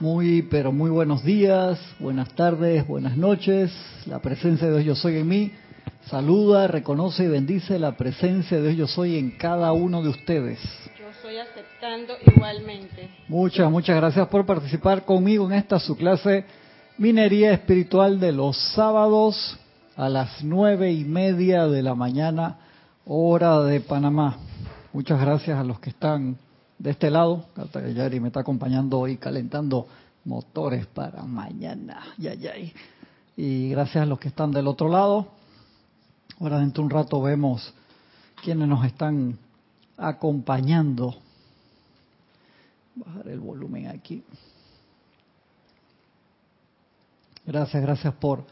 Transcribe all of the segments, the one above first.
Muy, pero muy buenos días, buenas tardes, buenas noches. La presencia de Dios Yo Soy en mí saluda, reconoce y bendice la presencia de Dios Yo Soy en cada uno de ustedes. Yo estoy aceptando igualmente. Muchas, muchas gracias por participar conmigo en esta su clase Minería Espiritual de los sábados a las nueve y media de la mañana, hora de Panamá. Muchas gracias a los que están de este lado. Yari me está acompañando hoy calentando motores para mañana. Y gracias a los que están del otro lado. Ahora dentro de un rato vemos quienes nos están acompañando. Bajar el volumen aquí. Gracias, gracias por,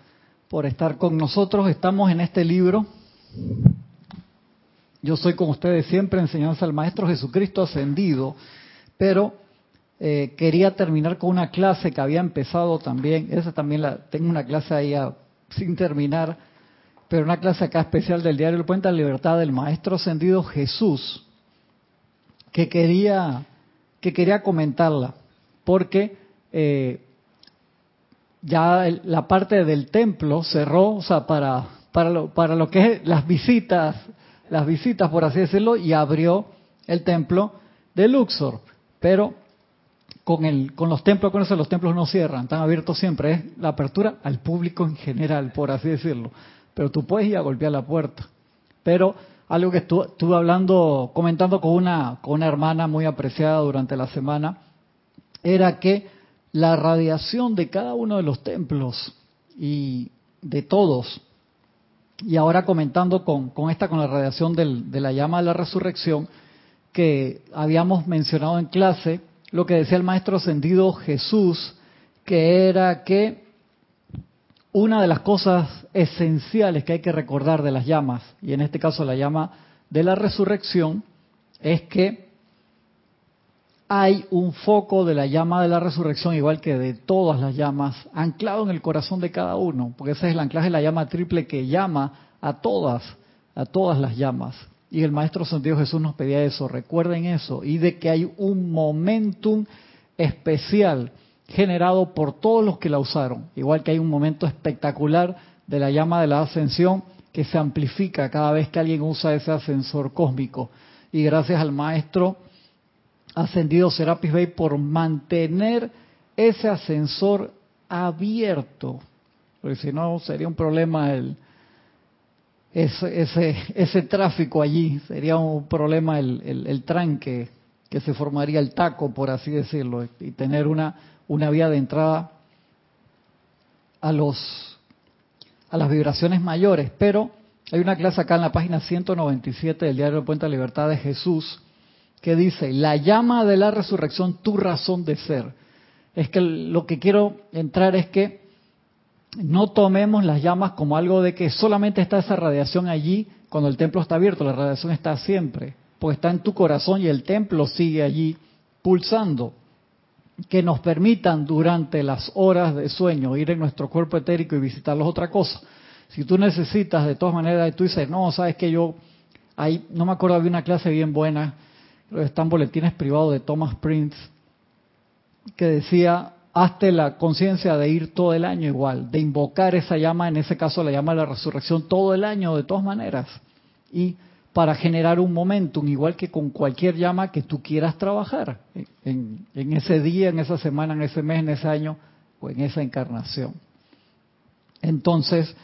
por estar con nosotros. Estamos en este libro. Yo soy con ustedes siempre enseñanza al Maestro Jesucristo ascendido, pero eh, quería terminar con una clase que había empezado también. Esa también la tengo una clase ahí sin terminar, pero una clase acá especial del diario El Puente de Libertad del Maestro ascendido Jesús, que quería que quería comentarla, porque eh, ya la parte del templo cerró, o sea, para, para, lo, para lo que es las visitas, las visitas, por así decirlo, y abrió el templo de Luxor. Pero con, el, con los templos, con eso los templos no cierran, están abiertos siempre, es la apertura al público en general, por así decirlo. Pero tú puedes ir a golpear la puerta. Pero algo que estuve, hablando, comentando con una, con una hermana muy apreciada durante la semana, era que la radiación de cada uno de los templos y de todos, y ahora comentando con, esta, con la radiación de la llama de la resurrección, que habíamos mencionado en clase, lo que decía el maestro ascendido Jesús, que era que una de las cosas esenciales que hay que recordar de las llamas, y en este caso la llama de la resurrección, es que hay un foco de la llama de la resurrección, igual que de todas las llamas, anclado en el corazón de cada uno, porque ese es el anclaje de la llama triple que llama a todas, a todas las llamas. Y el Maestro Santiago Jesús nos pedía eso, recuerden eso, y de que hay un momentum especial generado por todos los que la usaron, igual que hay un momento espectacular de la llama de la ascensión que se amplifica cada vez que alguien usa ese ascensor cósmico. Y gracias al Maestro ascendido Serapis Bay por mantener ese ascensor abierto, porque si no sería un problema el, ese, ese, ese tráfico allí, sería un problema el, el, tranque que se formaría el taco, por así decirlo, y tener una, una vía de entrada a los a las vibraciones mayores, pero hay una clase acá en la página 197 del diario de Puente de Libertad de Jesús que dice, la llama de la resurrección, tu razón de ser. Es que lo que quiero entrar es que no tomemos las llamas como algo de que solamente está esa radiación allí cuando el templo está abierto, la radiación está siempre, pues está en tu corazón y el templo sigue allí pulsando. Que nos permitan durante las horas de sueño ir en nuestro cuerpo etérico y visitarlos otra cosa. Si tú necesitas de todas maneras, tú dices, no, sabes que yo, ahí, no me acuerdo, había una clase bien buena están boletines privados de Thomas Prince, que decía, hazte la conciencia de ir todo el año igual, de invocar esa llama, en ese caso la llama de la resurrección, todo el año de todas maneras. Y para generar un momentum, igual que con cualquier llama que tú quieras trabajar, en, en ese día, en esa semana, en ese mes, en ese año o en esa encarnación. Entonces,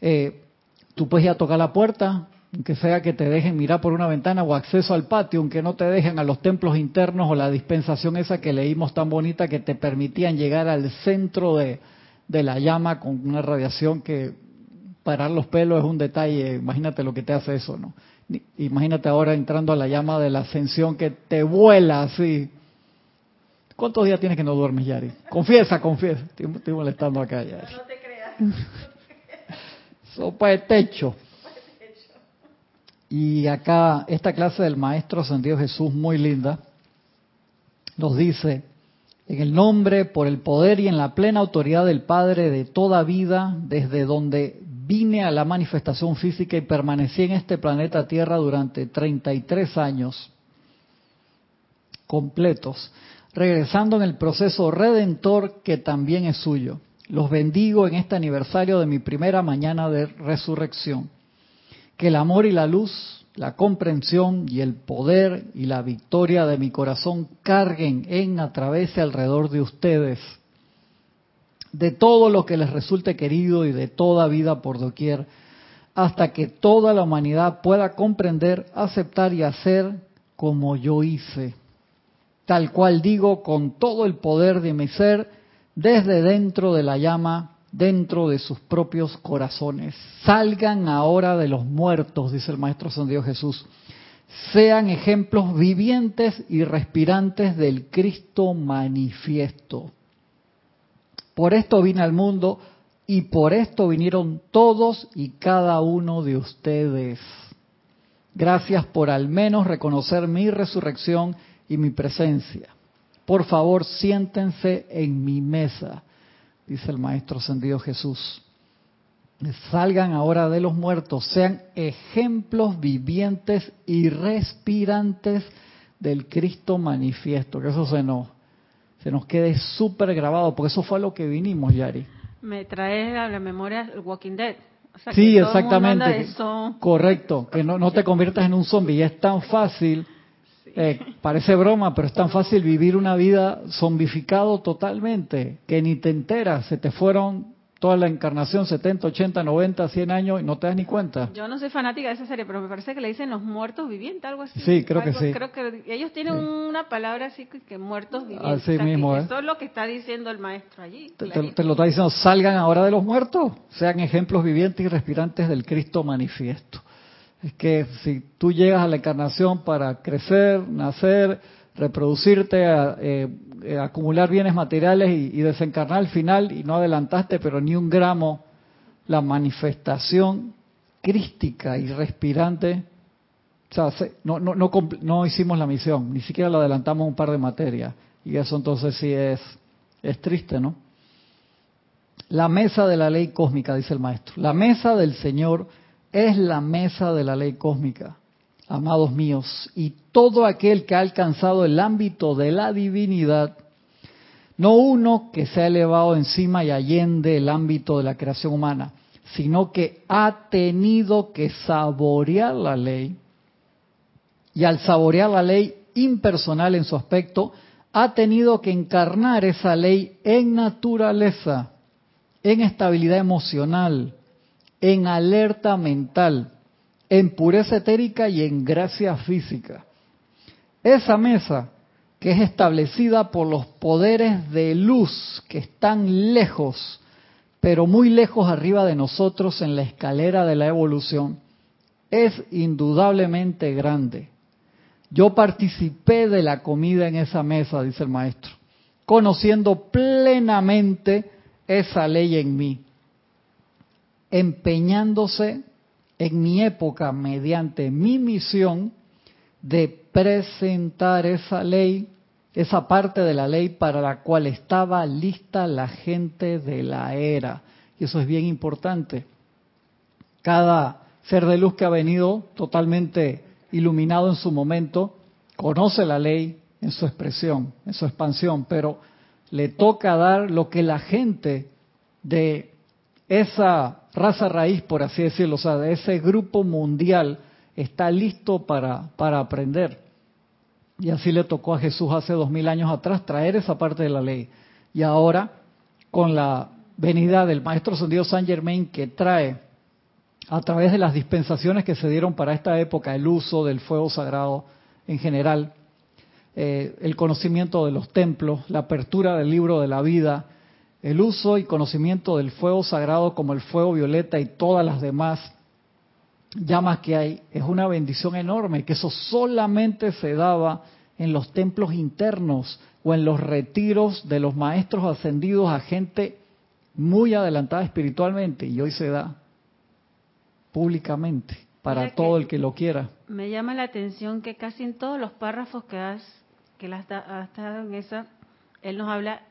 eh, tú puedes ir a tocar la puerta, aunque sea que te dejen mirar por una ventana o acceso al patio, aunque no te dejen a los templos internos o la dispensación esa que leímos tan bonita que te permitían llegar al centro de, la llama con una radiación que parar los pelos es un detalle, imagínate lo que te hace eso, ¿no? Imagínate ahora entrando a la llama de la ascensión que te vuela así. ¿Cuántos días tienes que no duermes, Yari? Confiesa, confiesa. Estoy, molestando acá, Yari. No te creas. Sopa de techo. Y acá esta clase del Maestro Santiago Jesús, muy linda, nos dice, en el nombre, por el poder y en la plena autoridad del Padre de toda vida, desde donde vine a la manifestación física y permanecí en este planeta Tierra durante 33 años completos, regresando en el proceso redentor que también es suyo. Los bendigo en este aniversario de mi primera mañana de resurrección. Que el amor y la luz, la comprensión y el poder y la victoria de mi corazón carguen en a través y alrededor de ustedes, de todo lo que les resulte querido y de toda vida por doquier, hasta que toda la humanidad pueda comprender, aceptar y hacer como yo hice. Tal cual digo, con todo el poder de mi ser, desde dentro de la llama, dentro de sus propios corazones. Salgan ahora de los muertos, dice el Maestro San Jesús. Sean ejemplos vivientes y respirantes del Cristo manifiesto. Por esto vine al mundo y por esto vinieron todos y cada uno de ustedes. Gracias por al menos reconocer mi resurrección y mi presencia. Por favor, siéntense en mi mesa, dice el Maestro Ascendido Jesús. Salgan ahora de los muertos, sean ejemplos vivientes y respirantes del Cristo manifiesto. Que eso se nos, se nos quede súper grabado, porque eso fue a lo que vinimos, Yari. Me trae a la memoria el Walking Dead. sí, exactamente. Correcto, que no, no te conviertas en un zombie. Y es tan fácil eh, parece broma, pero es tan fácil vivir una vida zombificado totalmente, que ni te enteras, se te fueron toda la encarnación, 70, 80, 90, 100 años y no te das ni cuenta. Yo no soy fanática de esa serie, pero me parece que le dicen los muertos vivientes, algo así. Sí, creo que sí. Creo que ellos tienen una palabra así que, muertos vivientes. Así mismo, ¿eh? Eso es lo que está diciendo el maestro allí. Te, te, lo está diciendo, salgan ahora de los muertos, sean ejemplos vivientes y respirantes del Cristo manifiesto es que si tú llegas a la encarnación para crecer, nacer, reproducirte, eh, eh, acumular bienes materiales y, desencarnar al final y no adelantaste pero ni un gramo la manifestación crística y respirante, o sea, no, no, no, no hicimos la misión, ni siquiera lo adelantamos un par de materias y eso entonces sí es, es triste, ¿no? La mesa de la ley cósmica, dice el maestro, la mesa del Señor es la mesa de la ley cósmica, amados míos, y todo aquel que ha alcanzado el ámbito de la divinidad, no uno que se ha elevado encima y allende el ámbito de la creación humana, sino que ha tenido que saborear la ley, y al saborear la ley impersonal en su aspecto, ha tenido que encarnar esa ley en naturaleza, en estabilidad emocional, en alerta mental, en pureza etérica y en gracia física. Esa mesa que es establecida por los poderes de luz que están lejos, pero muy lejos arriba de nosotros en la escalera de la evolución, es indudablemente grande. Yo participé de la comida en esa mesa, dice el maestro, conociendo plenamente esa ley en mí empeñándose en mi época mediante mi misión de presentar esa ley, esa parte de la ley para la cual estaba lista la gente de la era. Y eso es bien importante. Cada ser de luz que ha venido totalmente iluminado en su momento, conoce la ley en su expresión, en su expansión, pero le toca dar lo que la gente de esa raza raíz, por así decirlo, o sea, de ese grupo mundial, está listo para, para aprender. Y así le tocó a Jesús hace dos mil años atrás traer esa parte de la ley. Y ahora, con la venida del Maestro Sendido San Germain, que trae a través de las dispensaciones que se dieron para esta época, el uso del fuego sagrado en general, eh, el conocimiento de los templos, la apertura del libro de la vida, el uso y conocimiento del fuego sagrado como el fuego violeta y todas las demás llamas que hay es una bendición enorme, que eso solamente se daba en los templos internos o en los retiros de los maestros ascendidos a gente muy adelantada espiritualmente y hoy se da públicamente para todo el que lo quiera. Me llama la atención que casi en todos los párrafos que has que las has dado en esa él nos habla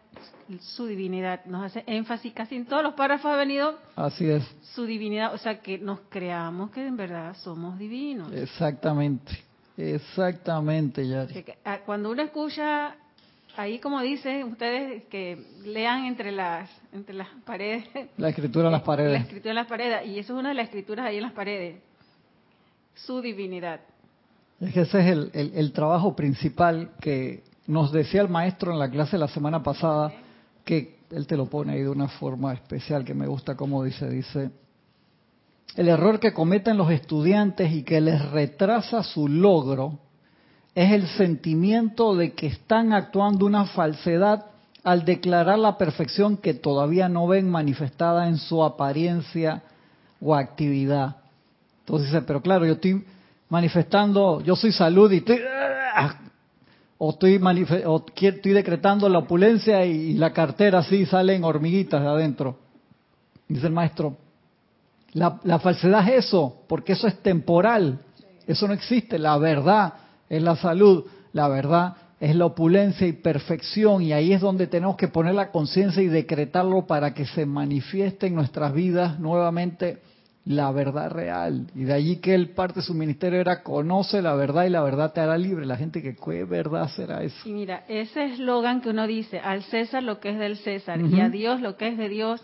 su divinidad. Nos hace énfasis, casi en todos los párrafos ha venido Así es. su divinidad, o sea, que nos creamos que en verdad somos divinos. Exactamente, exactamente, ya. Ah, cuando uno escucha ahí como dicen ustedes que lean entre las entre las paredes la escritura en las paredes la escritura en las paredes y eso es una de las escrituras ahí en las paredes su divinidad es que ese es el, el, trabajo principal que nos decía el maestro en la clase la semana pasada que él te lo pone ahí de una forma especial que me gusta como dice dice el error que cometen los estudiantes y que les retrasa su logro es el sentimiento de que están actuando una falsedad al declarar la perfección que todavía no ven manifestada en su apariencia o actividad. Entonces dice, pero claro, yo estoy manifestando, yo soy salud y estoy, o estoy, o estoy decretando la opulencia y la cartera así salen hormiguitas de adentro. Dice el maestro, la, la falsedad es eso, porque eso es temporal, eso no existe, la verdad es la salud, la verdad es la opulencia y perfección y ahí es donde tenemos que poner la conciencia y decretarlo para que se manifieste en nuestras vidas nuevamente la verdad real. Y de allí que el parte de su ministerio era conoce la verdad y la verdad te hará libre. La gente que qué verdad será eso. Y mira, ese eslogan que uno dice, al César lo que es del César y a Dios lo que es de Dios,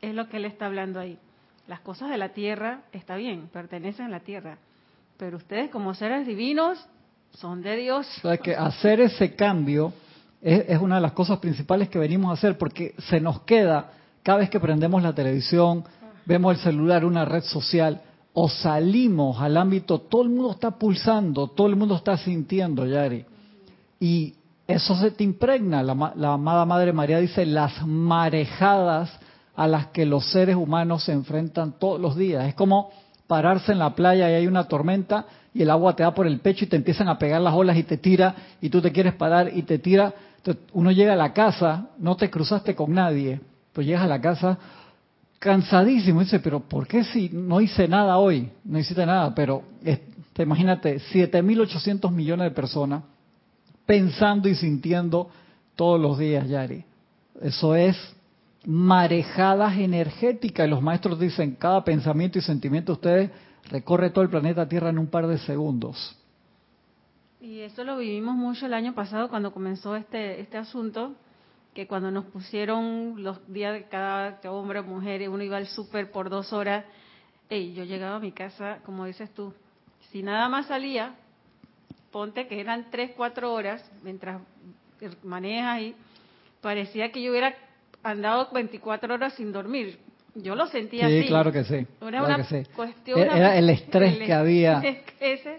es lo que él está hablando ahí. Las cosas de la tierra, está bien, pertenecen a la tierra, pero ustedes como seres divinos son de Dios. O que hacer ese cambio es, una de las cosas principales que venimos a hacer porque se nos queda cada vez que prendemos la televisión, vemos el celular, una red social o salimos al ámbito, todo el mundo está pulsando, todo el mundo está sintiendo, Yari. Y eso se te impregna. La, la amada Madre María dice las marejadas a las que los seres humanos se enfrentan todos los días. Es como pararse en la playa y hay una tormenta y el agua te da por el pecho y te empiezan a pegar las olas y te tira y tú te quieres parar y te tira. Uno llega a la casa, no te cruzaste con nadie, pues llegas a la casa cansadísimo dice, pero ¿por qué si no hice nada hoy? No hiciste nada, pero te imagínate, 7.800 millones de personas pensando y sintiendo todos los días, Yari. Eso es marejadas energéticas. Y los maestros dicen, cada pensamiento y sentimiento de ustedes recorre todo el planeta Tierra en un par de segundos. Y eso lo vivimos mucho el año pasado cuando comenzó este, este asunto, que cuando nos pusieron los días de cada hombre o mujer, uno iba al súper por dos horas, y yo llegaba a mi casa, como dices tú, si nada más salía, ponte que eran tres, cuatro horas, mientras manejas y parecía que yo hubiera andado 24 horas sin dormir. Yo lo sentía sí, así. claro que sí. Era una cuestión. Era, el estrés que había.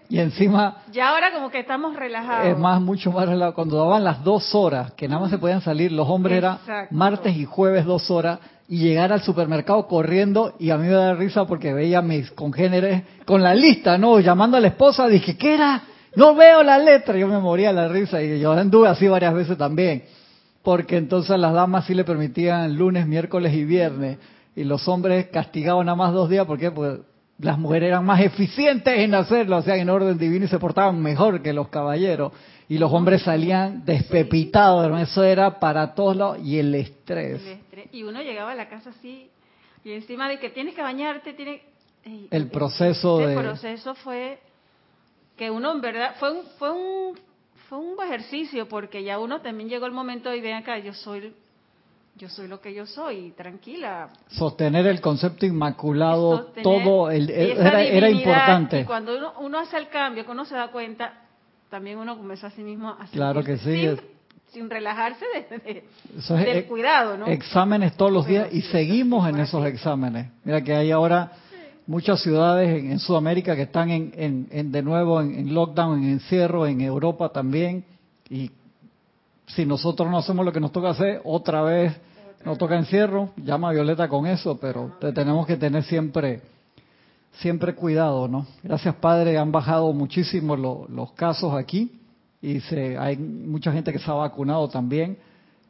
Y encima. Ya ahora como que estamos relajados. Es más, mucho más relajado. Cuando daban las dos horas, que nada más se podían salir, los hombres era martes y jueves dos horas, y llegar al supermercado corriendo, y a mí me da risa porque veía a mis congéneres con la lista, ¿no? Llamando a la esposa, dije, ¿qué era? No veo la letra. Yo me moría la risa, y yo anduve así varias veces también. Porque entonces las damas sí le permitían lunes, miércoles y viernes y los hombres castigaban nada más dos días porque pues las mujeres eran más eficientes en hacerlo, o sea, en orden divino y se portaban mejor que los caballeros. Y los hombres salían despepitados, eso era para todos los... y el estrés. Y uno llegaba a la casa así, y encima de que tienes que bañarte, tiene... el proceso de... El proceso fue que uno en verdad, fue un, fue un, fue un ejercicio, porque ya uno también llegó el momento y ven acá, yo soy yo soy lo que yo soy, tranquila. Sostener el concepto inmaculado, todo el, era, importante. Y cuando uno, hace el cambio, que uno se da cuenta, también uno comienza a sí mismo a Claro que sí. Sin, relajarse de, del cuidado, ¿no? Exámenes todos los días y seguimos en esos exámenes. Mira que hay ahora muchas ciudades en, Sudamérica que están en, en de nuevo en, lockdown, en encierro, en Europa también. Y si nosotros no hacemos lo que nos toca hacer, otra vez nos toca encierro, llama a Violeta con eso, pero tenemos que tener siempre siempre cuidado, ¿no? Gracias Padre, han bajado muchísimo los casos aquí y se, hay mucha gente que se ha vacunado también,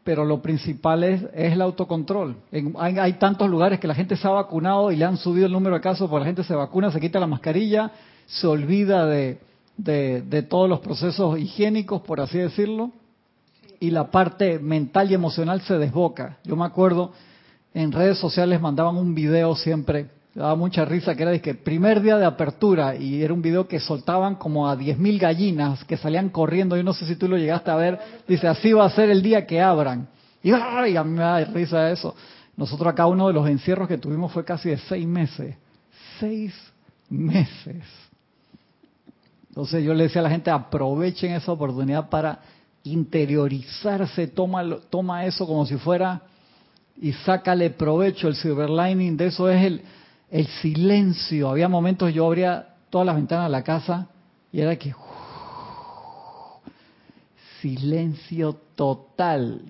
pero lo principal es, el autocontrol. hay, hay, tantos lugares que la gente se ha vacunado y le han subido el número de casos, porque la gente se vacuna, se quita la mascarilla, se olvida de, de todos los procesos higiénicos, por así decirlo, y la parte mental y emocional se desboca. Yo me acuerdo, en redes sociales mandaban un video siempre daba mucha risa, que era de que primer día de apertura y era un video que soltaban como a 10.000 gallinas que salían corriendo. Yo no sé si tú lo llegaste a ver. Dice, así va a ser el día que abran. Y, ¡ay! a mí me da risa eso. Nosotros acá uno de los encierros que tuvimos fue casi de seis meses. Seis meses. Entonces yo le decía a la gente, aprovechen esa oportunidad para interiorizarse, toma, toma eso como si fuera y sácale provecho. El silver lining de eso es el, el silencio. Había momentos yo abría todas las ventanas de la casa y era que silencio total.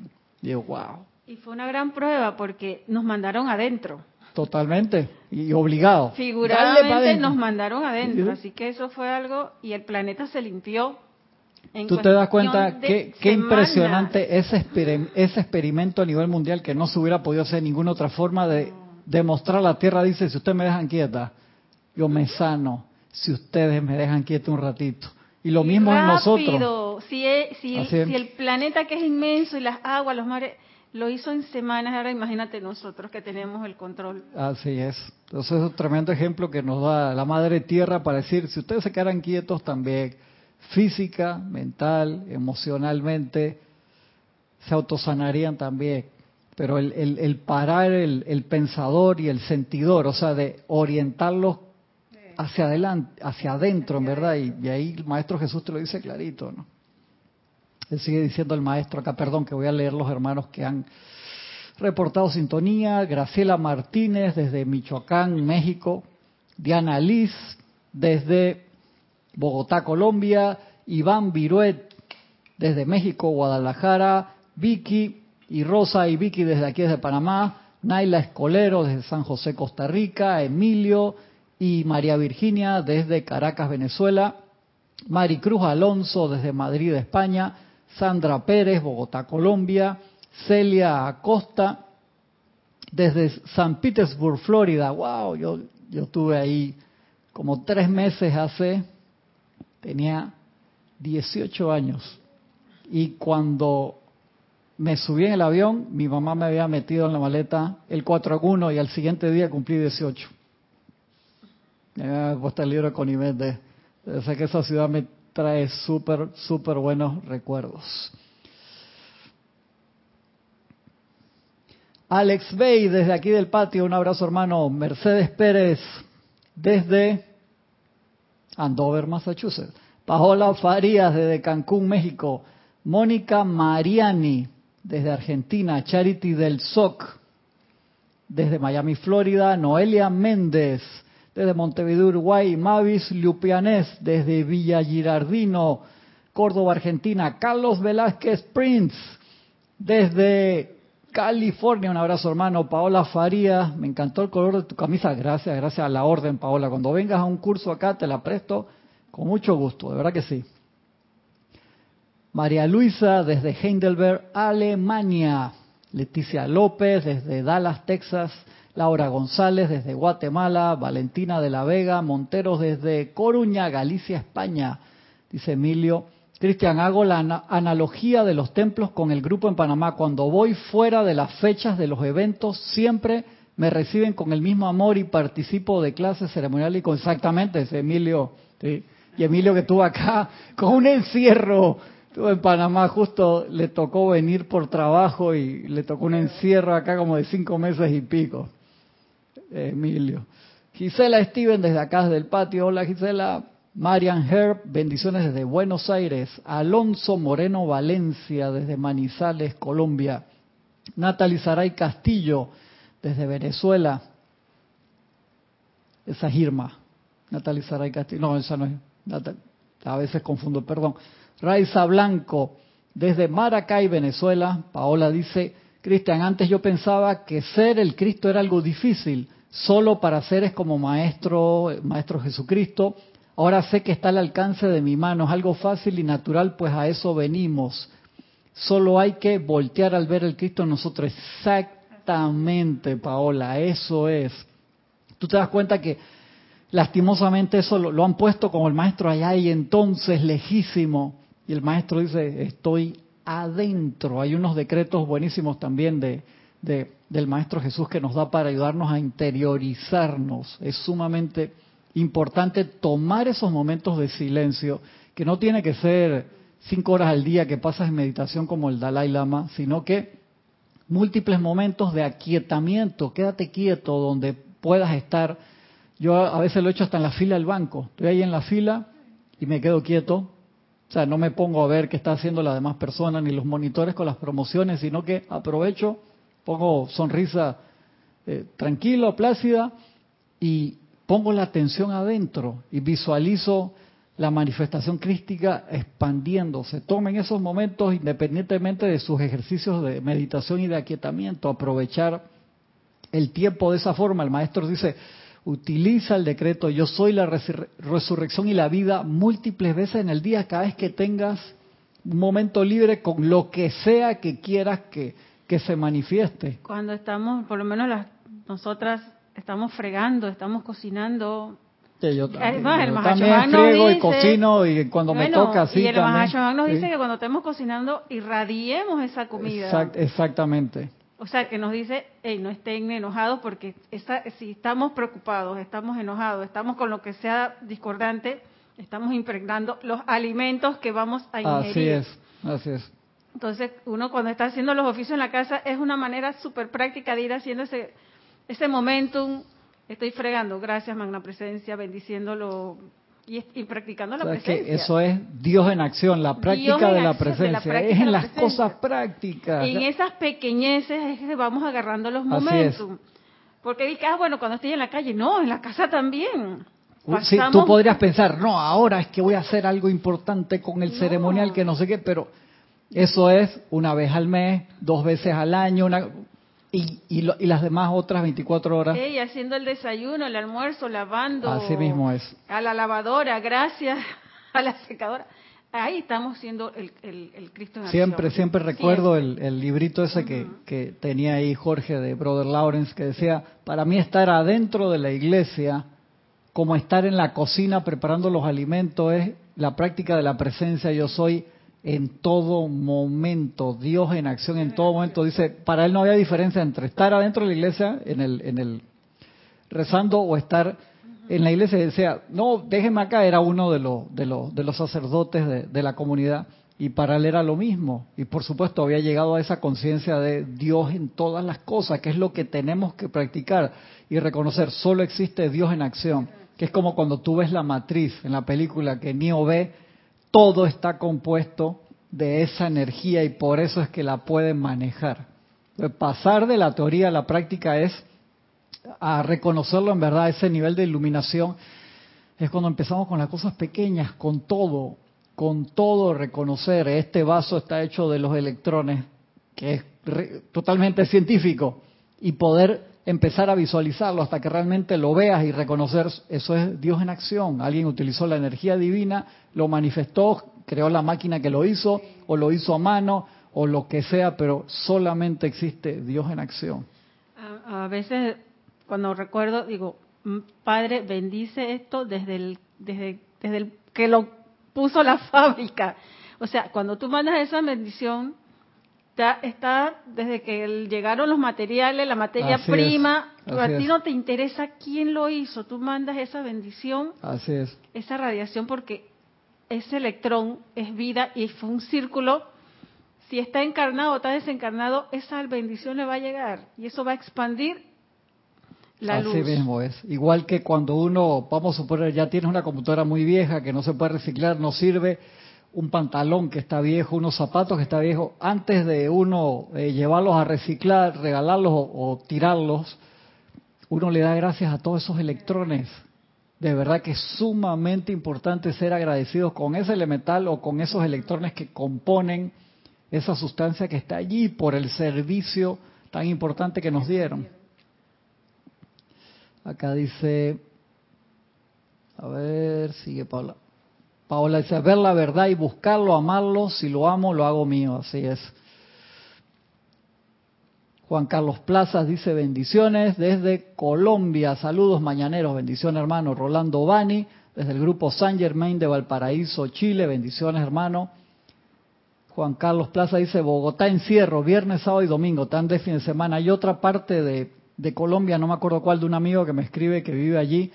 Y wow. Y fue una gran prueba porque nos mandaron adentro. Totalmente, y obligado. Figuradamente nos mandaron adentro, así que eso fue algo, y el planeta se limpió. En Tú te das cuenta qué, qué impresionante ese, ese experimento a nivel mundial que no se hubiera podido hacer de ninguna otra forma de demostrar la Tierra. Dice, si ustedes me dejan quieta, yo me sano, si ustedes me dejan quieta un ratito. Y lo mismo en nosotros. Si, si, si el planeta que es inmenso y las aguas, los mares lo hizo en semanas, ahora imagínate nosotros que tenemos el control. Así es. Entonces es un tremendo ejemplo que nos da la Madre Tierra para decir, si ustedes se quedaran quietos también, física, mental, emocionalmente, se autosanarían también. Pero el, el, parar el, el, pensador y el sentidor, o sea, de orientarlos hacia adelante, hacia adentro, en verdad, y, y ahí el Maestro Jesús te lo dice clarito, ¿no? sigue diciendo el maestro acá, perdón, que voy a leer los hermanos que han reportado sintonía. Graciela Martínez desde Michoacán, México. Diana Liz desde Bogotá, Colombia. Iván Viruet desde México, Guadalajara. Vicky y Rosa y Vicky desde aquí, desde Panamá. Naila Escolero desde San José, Costa Rica. Emilio y María Virginia desde Caracas, Venezuela. Maricruz Alonso desde Madrid, España. Sandra Pérez, Bogotá, Colombia, Celia Acosta, desde San Petersburg, Florida. Wow, yo, yo estuve ahí como tres meses hace, tenía 18 años. Y cuando me subí en el avión, mi mamá me había metido en la maleta el 4 1 y al siguiente día cumplí 18. Me había puesto el libro de, de que esa ciudad me trae súper, súper buenos recuerdos. Alex Bay, desde aquí del patio, un abrazo hermano. Mercedes Pérez, desde Andover, Massachusetts. Paola Farías, desde Cancún, México. Mónica Mariani, desde Argentina. Charity del SOC, desde Miami, Florida. Noelia Méndez, desde Montevideo, Uruguay, Mavis Lupianés, desde Villa Girardino, Córdoba, Argentina, Carlos Velázquez Prince, desde California, un abrazo hermano, Paola Faría, me encantó el color de tu camisa, gracias, gracias a la orden Paola, cuando vengas a un curso acá te la presto con mucho gusto, de verdad que sí. María Luisa desde Heidelberg, Alemania, Leticia López desde Dallas, Texas, Laura González desde Guatemala, Valentina de la Vega, Monteros desde Coruña, Galicia, España, dice Emilio. Cristian, hago la analogía de los templos con el grupo en Panamá. Cuando voy fuera de las fechas de los eventos, siempre me reciben con el mismo amor y participo de clases ceremoniales y con exactamente ese Emilio. Y Emilio que estuvo acá con un encierro. Estuvo en Panamá, justo le tocó venir por trabajo y le tocó un encierro acá como de cinco meses y pico. Emilio. Gisela Steven desde acá, desde el patio. Hola Gisela. Marian Herb, bendiciones desde Buenos Aires. Alonso Moreno Valencia desde Manizales, Colombia. Natalie Saray Castillo desde Venezuela. Esa es Irma. Natalie Saray Castillo. No, esa no es. A veces confundo, perdón. Raiza Blanco desde Maracay, Venezuela. Paola dice, Cristian, antes yo pensaba que ser el Cristo era algo difícil solo para seres como Maestro, Maestro Jesucristo. Ahora sé que está al alcance de mi mano, es algo fácil y natural, pues a eso venimos. Solo hay que voltear al ver el Cristo en nosotros. Exactamente, Paola, eso es. Tú te das cuenta que lastimosamente eso lo, han puesto como el maestro allá y entonces lejísimo. Y el maestro dice, estoy adentro. Hay unos decretos buenísimos también de, del Maestro Jesús que nos da para ayudarnos a interiorizarnos. Es sumamente importante tomar esos momentos de silencio, que no tiene que ser cinco horas al día que pasas en meditación como el Dalai Lama, sino que múltiples momentos de aquietamiento, quédate quieto donde puedas estar. Yo a veces lo he hecho hasta en la fila del banco. Estoy ahí en la fila y me quedo quieto. O sea, no me pongo a ver qué está haciendo las demás personas ni los monitores con las promociones, sino que aprovecho, pongo sonrisa eh, tranquila, plácida y pongo la atención adentro y visualizo la manifestación crística expandiéndose. Tomen esos momentos independientemente de sus ejercicios de meditación y de aquietamiento, aprovechar el tiempo de esa forma. El maestro dice, utiliza el decreto yo soy la resurrección y la vida múltiples veces en el día, cada vez que tengas un momento libre con lo que sea que quieras que, que se manifieste. Cuando estamos, por lo menos las, nosotras estamos fregando, estamos cocinando, yo también, friego y cocino y cuando me toca así Y el también, nos dice que cuando estemos cocinando irradiemos esa comida. exactamente. O sea, que nos dice, hey, no estén enojados porque si estamos preocupados, estamos enojados, estamos con lo que sea discordante, estamos impregnando los alimentos que vamos a ingerir. Así es, así es. Entonces, uno cuando está haciendo los oficios en la casa es una manera súper práctica de ir haciendo ese, ese momentum Estoy fregando, gracias Magna Presencia, bendiciéndolo y, practicando la presencia. eso es Dios en acción, la práctica de la presencia, es en las cosas prácticas. en esas pequeñeces es que vamos agarrando los momentos. Porque dije, ah, bueno, cuando estoy en la calle, no, en la casa también. Sí, tú podrías pensar, no, ahora es que voy a hacer algo importante con el ceremonial que no sé qué, pero eso es una vez al mes, dos veces al año, una, y, y, las demás otras 24 horas. Sí, haciendo el desayuno, el almuerzo, lavando. Así mismo es. A la lavadora, gracias a la secadora. Ahí estamos siendo el, el, Cristo en Siempre, siempre recuerdo El, el, librito ese que, que tenía ahí Jorge de Brother Lawrence, que decía, para mí estar adentro de la iglesia, como estar en la cocina preparando los alimentos, es la práctica de la presencia, yo soy en todo momento, Dios en acción en todo momento. Dice, para él no había diferencia entre estar adentro de la iglesia, en el, en el rezando, o estar en la iglesia. Decía, no, déjeme acá, era uno de los, de los, de los sacerdotes de, de la comunidad. Y para él era lo mismo. Y por supuesto había llegado a esa conciencia de Dios en todas las cosas, que es lo que tenemos que practicar y reconocer. Solo existe Dios en acción. Que es como cuando tú ves la matriz en la película que Neo ve todo está compuesto de esa energía y por eso es que la pueden manejar. Pasar de la teoría a la práctica es a reconocerlo en verdad, ese nivel de iluminación. Es cuando empezamos con las cosas pequeñas, con todo, con todo reconocer, este vaso está hecho de los electrones, que es totalmente científico, y poder empezar a visualizarlo hasta que realmente lo veas y reconocer, eso es Dios en acción. Alguien utilizó la energía divina, lo manifestó, creó la máquina que lo hizo, o lo hizo a mano, o lo que sea, pero solamente existe Dios en acción. A, veces, cuando recuerdo, digo, mm, Padre, bendice esto desde el, desde, desde el que lo puso la fábrica. O sea, cuando tú mandas esa bendición, Está, está, desde que llegaron los materiales, la materia prima, a ti no te interesa quién lo hizo, tú mandas esa bendición, así es. esa radiación porque ese electrón es vida y fue un círculo. Si está encarnado o está desencarnado, esa bendición le va a llegar y eso va a expandir la Así luz. mismo es. Igual que cuando uno, vamos a suponer, ya tienes una computadora muy vieja que no se puede reciclar, no sirve, un pantalón que está viejo, unos zapatos que está viejo, antes de uno eh, llevarlos a reciclar, regalarlos o, tirarlos, uno le da gracias a todos esos electrones. De verdad que es sumamente importante ser agradecidos con ese elemental o con esos electrones que componen esa sustancia que está allí por el servicio tan importante que nos dieron. Acá dice, a ver, sigue Paula. Paola dice, ver la verdad y buscarlo, amarlo, si lo amo, lo hago mío, así es. Juan Carlos Plazas dice bendiciones desde Colombia, saludos mañaneros, bendiciones hermano. Rolando Bani, desde el grupo San Germain de Valparaíso, Chile, bendiciones hermano. Juan Carlos Plaza dice, Bogotá encierro, viernes, sábado y domingo, tan de fin de semana. Hay otra parte de, de Colombia, no me acuerdo cuál, de un amigo que me escribe que vive allí,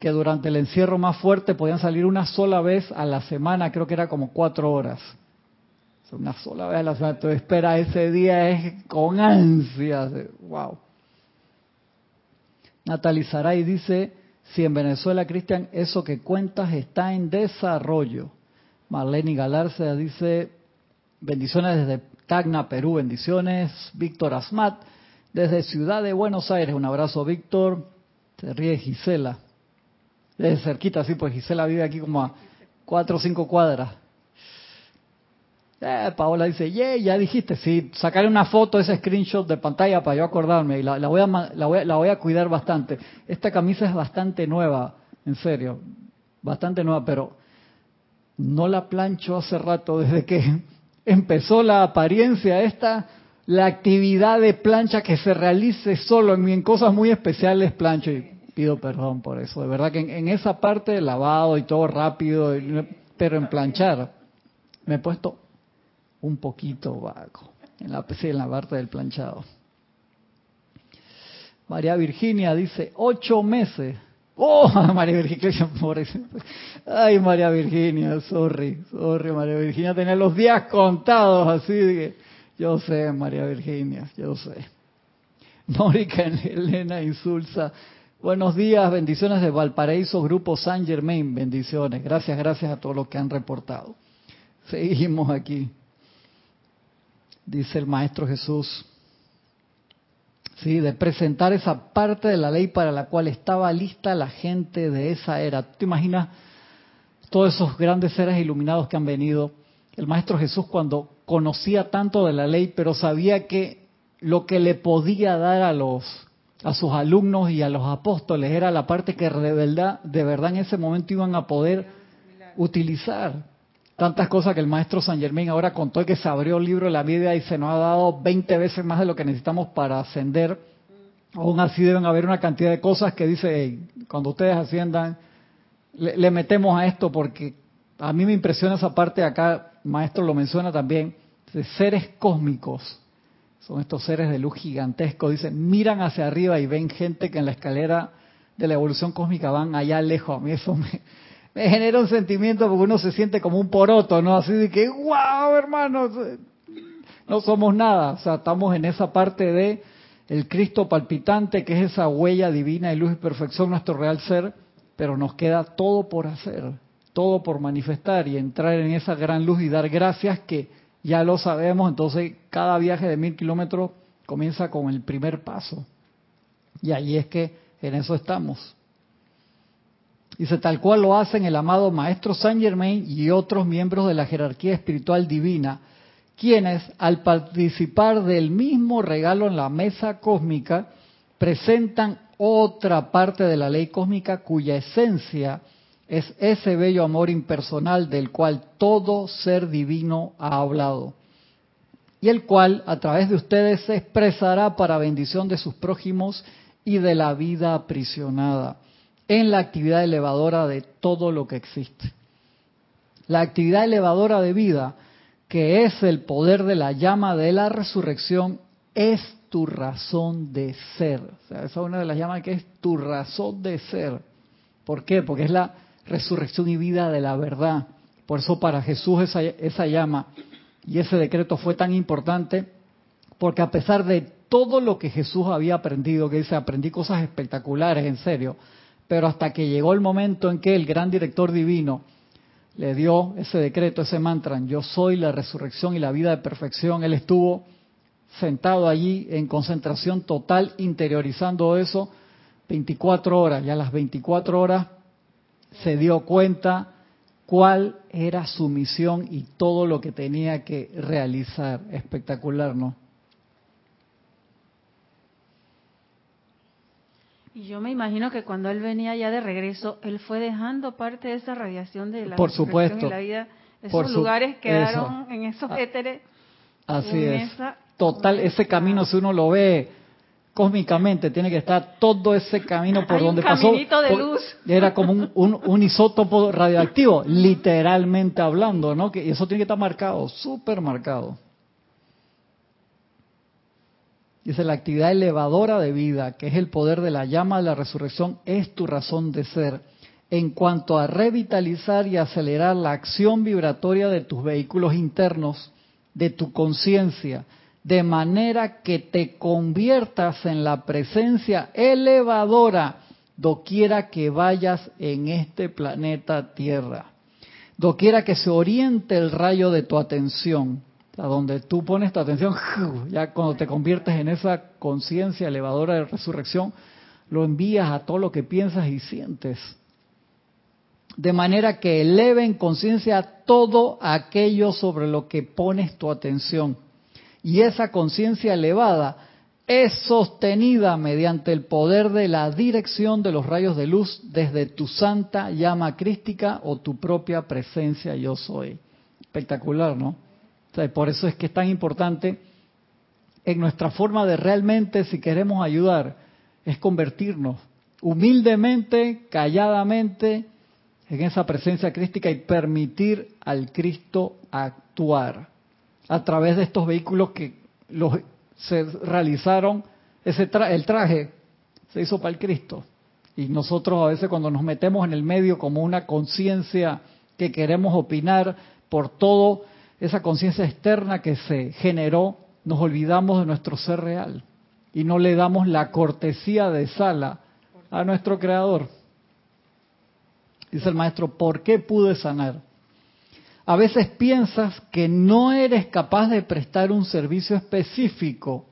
que durante el encierro más fuerte podían salir una sola vez a la semana, creo que era como cuatro horas. Una sola vez a la semana. Tú espera ese día es con ansias. Wow. Natalie Saray dice, si en Venezuela, Cristian, eso que cuentas está en desarrollo. Marlene Galarza dice, bendiciones desde Tacna, Perú, bendiciones. Víctor Asmat, desde Ciudad de Buenos Aires, un abrazo Víctor. Se ríe Gisela. Desde cerquita, sí, pues Gisela vive aquí como a cuatro o cinco cuadras. Eh, Paola dice, yeah, ya dijiste, sí, sacaré una foto, ese screenshot de pantalla para yo acordarme y la, voy a, la, voy la voy a cuidar bastante. Esta camisa es bastante nueva, en serio, bastante nueva, pero no la plancho hace rato, desde que empezó la apariencia esta, la actividad de plancha que se realice solo en, en cosas muy especiales plancho y pido perdón por eso. De verdad que en, esa parte de lavado y todo rápido, pero en planchar me he puesto un poquito vago en la, parte del planchado. María Virginia dice, ocho meses. Oh, María Virginia, Ay, María Virginia, sorry, sorry, María Virginia tenía los días contados, así que yo sé, María Virginia, yo sé. Mónica Elena Insulsa, buenos días, bendiciones de Valparaíso, Grupo San Germain, bendiciones. Gracias, gracias a todos los que han reportado. Seguimos aquí dice el Maestro Jesús, ¿sí? de presentar esa parte de la ley para la cual estaba lista la gente de esa era. ¿Tú te imaginas todos esos grandes seres iluminados que han venido? El Maestro Jesús cuando conocía tanto de la ley, pero sabía que lo que le podía dar a los a sus alumnos y a los apóstoles era la parte que de verdad, de verdad en ese momento iban a poder utilizar tantas cosas que el maestro San Germán ahora contó que se abrió el libro de la vida y se nos ha dado 20 veces más de lo que necesitamos para ascender. Aún así deben haber una cantidad de cosas que dice, cuando ustedes asciendan, le, metemos a esto porque a mí me impresiona esa parte acá, maestro lo menciona también, de seres cósmicos. Son estos seres de luz gigantescos, dicen, miran hacia arriba y ven gente que en la escalera de la evolución cósmica van allá lejos. A mí eso me, genera un sentimiento porque uno se siente como un poroto, ¿no? Así de que, wow, hermanos, no somos nada. O sea, estamos en esa parte de el Cristo palpitante, que es esa huella divina de luz y perfección, nuestro real ser, pero nos queda todo por hacer, todo por manifestar y entrar en esa gran luz y dar gracias que ya lo sabemos. Entonces, cada viaje de mil kilómetros comienza con el primer paso. Y ahí es que en eso estamos. Dice, tal cual lo hacen el amado Maestro Saint Germain y otros miembros de la jerarquía espiritual divina, quienes, al participar del mismo regalo en la mesa cósmica, presentan otra parte de la ley cósmica cuya esencia es ese bello amor impersonal del cual todo ser divino ha hablado, y el cual a través de ustedes se expresará para bendición de sus prójimos y de la vida aprisionada en la actividad elevadora de todo lo que existe. La actividad elevadora de vida, que es el poder de la llama de la resurrección, es tu razón de ser. O sea, esa es una de las llamas que es tu razón de ser. ¿Por qué? Porque es la resurrección y vida de la verdad. Por eso para Jesús esa, llama y ese decreto fue tan importante, porque a pesar de todo lo que Jesús había aprendido, que dice, aprendí cosas espectaculares, en serio, pero hasta que llegó el momento en que el gran director divino le dio ese decreto, ese mantra, yo soy la resurrección y la vida de perfección, él estuvo sentado allí en concentración total, interiorizando eso 24 horas, y a las 24 horas se dio cuenta cuál era su misión y todo lo que tenía que realizar. Espectacular, ¿no? Y yo me imagino que cuando él venía ya de regreso, él fue dejando parte de esa radiación de la Por supuesto. la vida. Esos lugares quedaron en esos ah, éteres. Así es. Total, ese camino, si uno lo ve cósmicamente tiene que estar todo ese camino por Hay donde un pasó. caminito de luz. Era como un, un- un isótopo radioactivo, literalmente hablando, ¿no? Que eso tiene que estar marcado, súper marcado. Dice, la actividad elevadora de vida, que es el poder de la llama de la resurrección, es tu razón de ser. En cuanto a revitalizar y acelerar la acción vibratoria de tus vehículos internos, de tu conciencia, de manera que te conviertas en la presencia elevadora doquiera que vayas en este planeta Tierra. Doquiera que se oriente el rayo de tu atención, a donde tú pones tu atención, ya cuando te conviertes en esa conciencia elevadora de resurrección, lo envías a todo lo que piensas y sientes. De manera que eleve en conciencia todo aquello sobre lo que pones tu atención. Y esa conciencia elevada es sostenida mediante el poder de la dirección de los rayos de luz desde tu santa llama crística o tu propia presencia yo soy. Espectacular, ¿no? Por eso es que es tan importante en nuestra forma de realmente, si queremos ayudar, es convertirnos humildemente, calladamente, en esa presencia crística y permitir al Cristo actuar a través de estos vehículos que los, se realizaron, ese el traje se hizo para el Cristo. Y nosotros a veces cuando nos metemos en el medio como una conciencia que queremos opinar por todo, esa conciencia externa que se generó, nos olvidamos de nuestro ser real y no le damos la cortesía de sala a nuestro Creador. Dice el maestro, ¿por qué pude sanar? A veces piensas que no eres capaz de prestar un servicio específico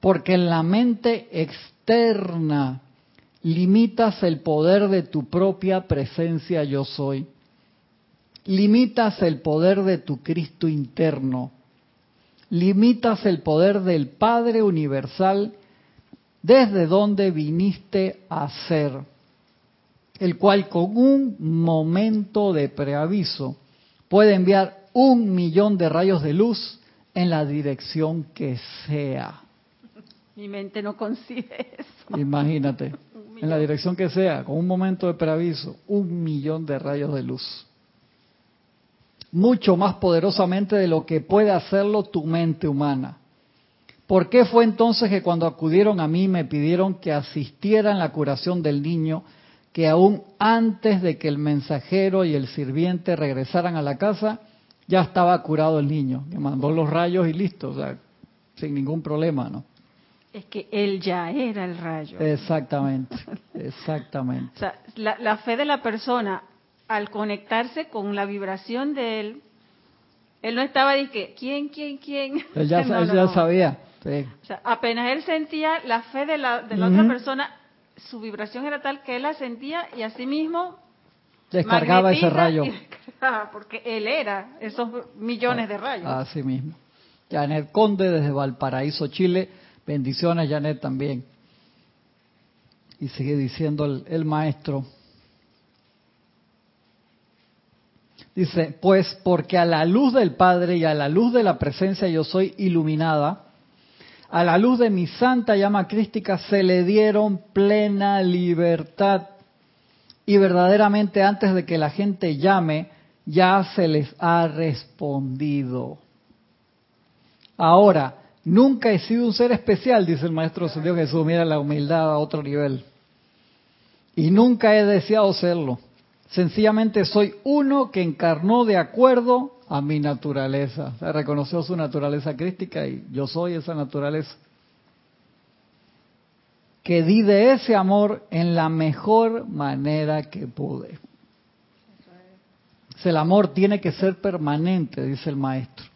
porque en la mente externa limitas el poder de tu propia presencia yo soy. Limitas el poder de tu Cristo interno. Limitas el poder del Padre Universal desde donde viniste a ser, el cual con un momento de preaviso puede enviar un millón de rayos de luz en la dirección que sea. Mi mente no concibe eso. Imagínate, en la dirección que sea, con un momento de preaviso, un millón de rayos de luz. Mucho más poderosamente de lo que puede hacerlo tu mente humana. ¿Por qué fue entonces que cuando acudieron a mí me pidieron que asistiera en la curación del niño, que aún antes de que el mensajero y el sirviente regresaran a la casa, ya estaba curado el niño, que mandó los rayos y listo, o sea, sin ningún problema, ¿no? Es que él ya era el rayo. Exactamente, exactamente. O sea, la, la fe de la persona al conectarse con la vibración de él, él no estaba que, ¿quién, quién, quién? Él ya, No, él no, ya no. sabía. sí. O sea, apenas él sentía la fe de la, de la otra persona, su vibración era tal que él la sentía y así mismo Descargaba ese rayo. descargaba, porque él era esos millones de rayos. Así mismo. Janet Conde desde Valparaíso, Chile. Bendiciones, Janet, también. Y sigue diciendo el, el maestro. Dice, pues porque a la luz del Padre y a la luz de la presencia yo soy iluminada, a la luz de mi santa llama crística se le dieron plena libertad. Y verdaderamente antes de que la gente llame, ya se les ha respondido. Ahora, nunca he sido un ser especial, dice el Maestro Ascendido Jesús, mira la humildad a otro nivel. Y nunca he deseado serlo. Sencillamente soy uno que encarnó de acuerdo a mi naturaleza. O reconoció su naturaleza crística y yo soy esa naturaleza. Que di de ese amor en la mejor manera que pude. El amor tiene que ser permanente, dice el maestro.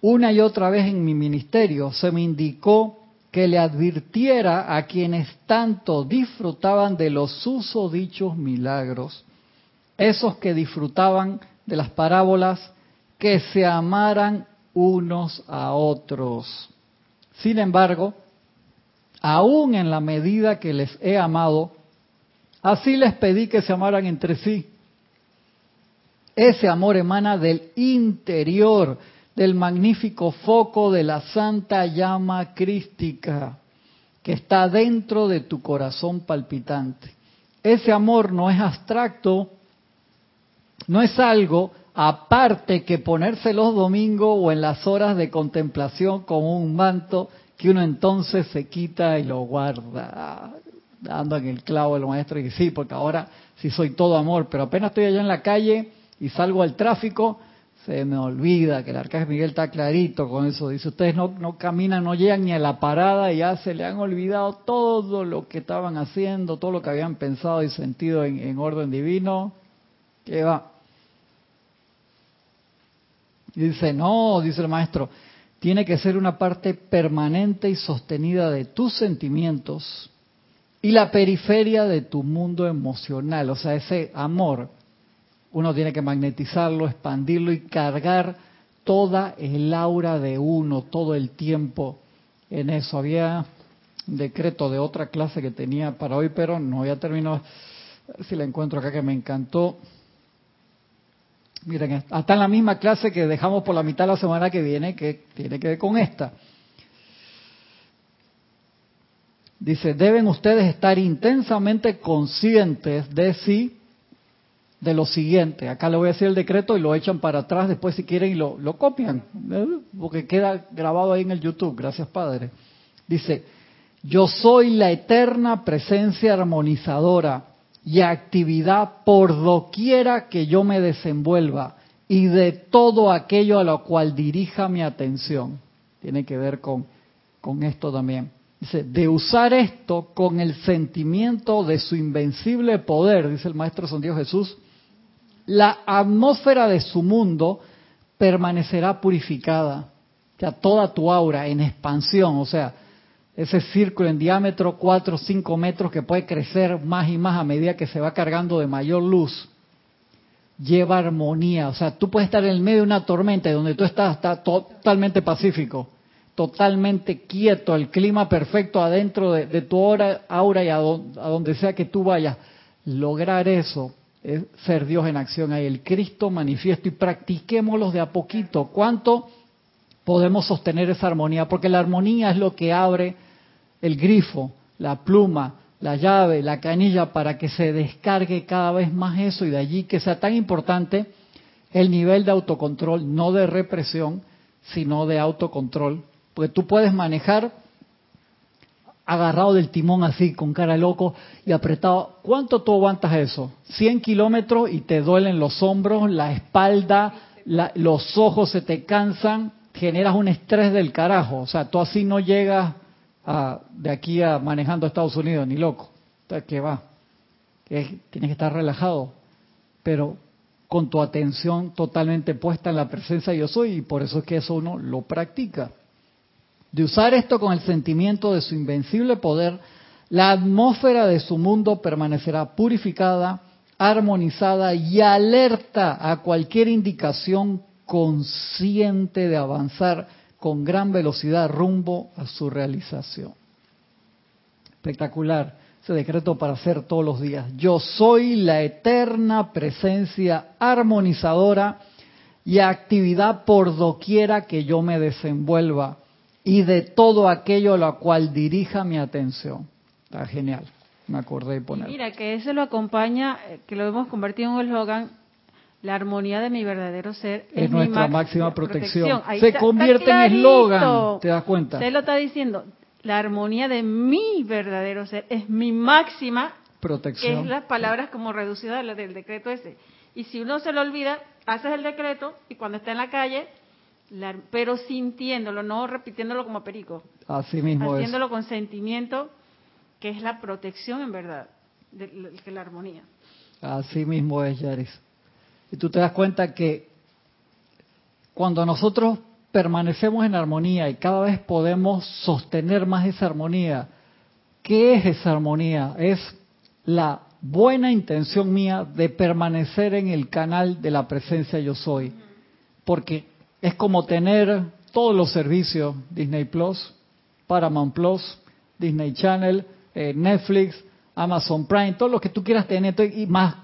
Una y otra vez en mi ministerio se me indicó que le advirtiera a quienes tanto disfrutaban de los susodichos milagros, esos que disfrutaban de las parábolas, que se amaran unos a otros. Sin embargo, aún en la medida que les he amado, así les pedí que se amaran entre sí. Ese amor emana del interior, del magnífico foco de la santa llama crística, que está dentro de tu corazón palpitante. Ese amor no es abstracto, no es algo aparte que ponerse los domingos o en las horas de contemplación como un manto que uno entonces se quita y lo guarda, dando en el clavo el maestro y sí, porque ahora sí soy todo amor, pero apenas estoy allá en la calle y salgo al tráfico, se me olvida que el arcángel Miguel está clarito con eso. Dice, ustedes no, no caminan, no llegan ni a la parada y ya se le han olvidado todo lo que estaban haciendo, todo lo que habían pensado y sentido en, en orden divino. ¿Qué va? Y dice, no, dice el maestro, tiene que ser una parte permanente y sostenida de tus sentimientos y la periferia de tu mundo emocional. O sea, ese amor uno tiene que magnetizarlo, expandirlo y cargar toda el aura de uno todo el tiempo en eso. Había un decreto de otra clase que tenía para hoy, pero no ya terminó. Si la encuentro acá que me encantó. Miren, hasta en la misma clase que dejamos por la mitad la semana que viene, que tiene que ver con esta. Dice, deben ustedes estar intensamente conscientes de sí de lo siguiente. Acá le voy a decir el decreto y lo echan para atrás después si quieren y lo, lo copian, ¿eh? porque queda grabado ahí en el YouTube. Gracias, Padre. Dice, yo soy la eterna presencia armonizadora y actividad por doquiera que yo me desenvuelva y de todo aquello a lo cual dirija mi atención. Tiene que ver con, con esto también. Dice, de usar esto con el sentimiento de su invencible poder, dice el Maestro San Dios Jesús, la atmósfera de su mundo permanecerá purificada. O sea, toda tu aura en expansión, o sea, ese círculo en diámetro 4 o 5 metros que puede crecer más y más a medida que se va cargando de mayor luz, lleva armonía. O sea, tú puedes estar en el medio de una tormenta y donde tú estás está totalmente pacífico, totalmente quieto, el clima perfecto adentro de, tu aura, aura y a donde sea que tú vayas. Lograr eso es ser Dios en acción ahí, el Cristo manifiesto y practiquémoslo de a poquito. ¿Cuánto podemos sostener esa armonía? Porque la armonía es lo que abre el grifo, la pluma, la llave, la canilla para que se descargue cada vez más eso y de allí que sea tan importante el nivel de autocontrol, no de represión, sino de autocontrol. Porque tú puedes manejar agarrado del timón así, con cara loco y apretado. ¿Cuánto tú aguantas eso? 100 kilómetros y te duelen los hombros, la espalda, los ojos se te cansan, generas un estrés del carajo. O sea, tú así no llegas de aquí a manejando a Estados Unidos, ni loco. ¿qué va? tienes que estar relajado, pero con tu atención totalmente puesta en la presencia de yo soy y por eso es que eso uno lo practica de usar esto con el sentimiento de su invencible poder, la atmósfera de su mundo permanecerá purificada, armonizada y alerta a cualquier indicación consciente de avanzar con gran velocidad rumbo a su realización. Espectacular ese decreto para hacer todos los días. Yo soy la eterna presencia armonizadora y actividad por doquiera que yo me desenvuelva y de todo aquello a lo cual dirija mi atención. Está genial. Me acordé de poner. Mira, que eso lo acompaña, eh, que lo hemos convertido en un eslogan, la armonía de mi verdadero ser es, nuestra máxima protección. Se convierte en eslogan, ¿te das cuenta? Se lo está diciendo. La armonía de mi verdadero ser es mi máxima protección. Que es las palabras como reducidas del decreto ese. Y si uno se lo olvida, haces el decreto y cuando está en la calle pero sintiéndolo, no repitiéndolo como perico. Así mismo Haciéndolo con sentimiento, que es la protección en verdad, de, la armonía. Así mismo es, Yaris. Y tú te das cuenta que cuando nosotros permanecemos en armonía y cada vez podemos sostener más esa armonía, ¿qué es esa armonía? Es la buena intención mía de permanecer en el canal de la presencia yo soy. Porque es como tener todos los servicios, Disney Plus, Paramount Plus, Disney Channel, eh, Netflix, Amazon Prime, todo lo que tú quieras tener, y más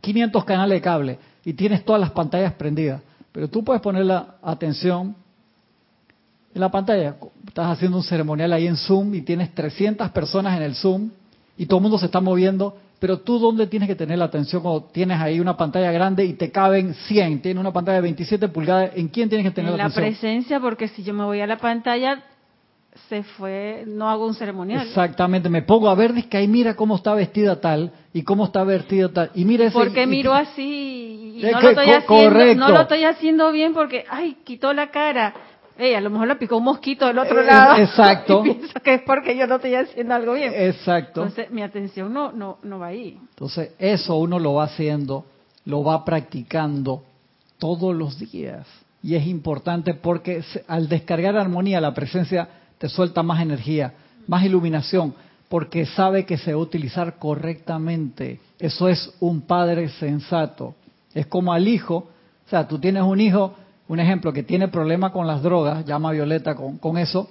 500 canales de cable, y tienes todas las pantallas prendidas. Pero tú puedes poner la atención en la pantalla. Estás haciendo un ceremonial ahí en Zoom y tienes 300 personas en el Zoom y todo el mundo se está moviendo, pero tú dónde tienes que tener la atención cuando tienes ahí una pantalla grande y te caben 100, tienes una pantalla de 27 pulgadas, ¿en quién tienes que tener la atención? En la presencia, porque si yo me voy a la pantalla, se fue, no hago un ceremonial. Exactamente, me pongo a ver, es que ahí mira cómo está vestida tal y cómo está vestida tal. Y mira ese, Porque miro así y no, lo estoy haciendo, no lo estoy haciendo bien porque, ay, quitó la cara. Ey, a lo mejor la picó un mosquito del otro eh, lado. Exacto. Y pienso que es porque yo no estoy haciendo algo bien. Exacto. Entonces, mi atención no, no, no va ahí. Entonces, eso uno lo va haciendo, lo va practicando todos los días. Y es importante porque al descargar armonía, la presencia te suelta más energía, más iluminación, porque sabe que se va a utilizar correctamente. Eso es un padre sensato. Es como al hijo, o sea, tú tienes un hijo un ejemplo, que tiene problema con las drogas, llama Violeta con, con eso,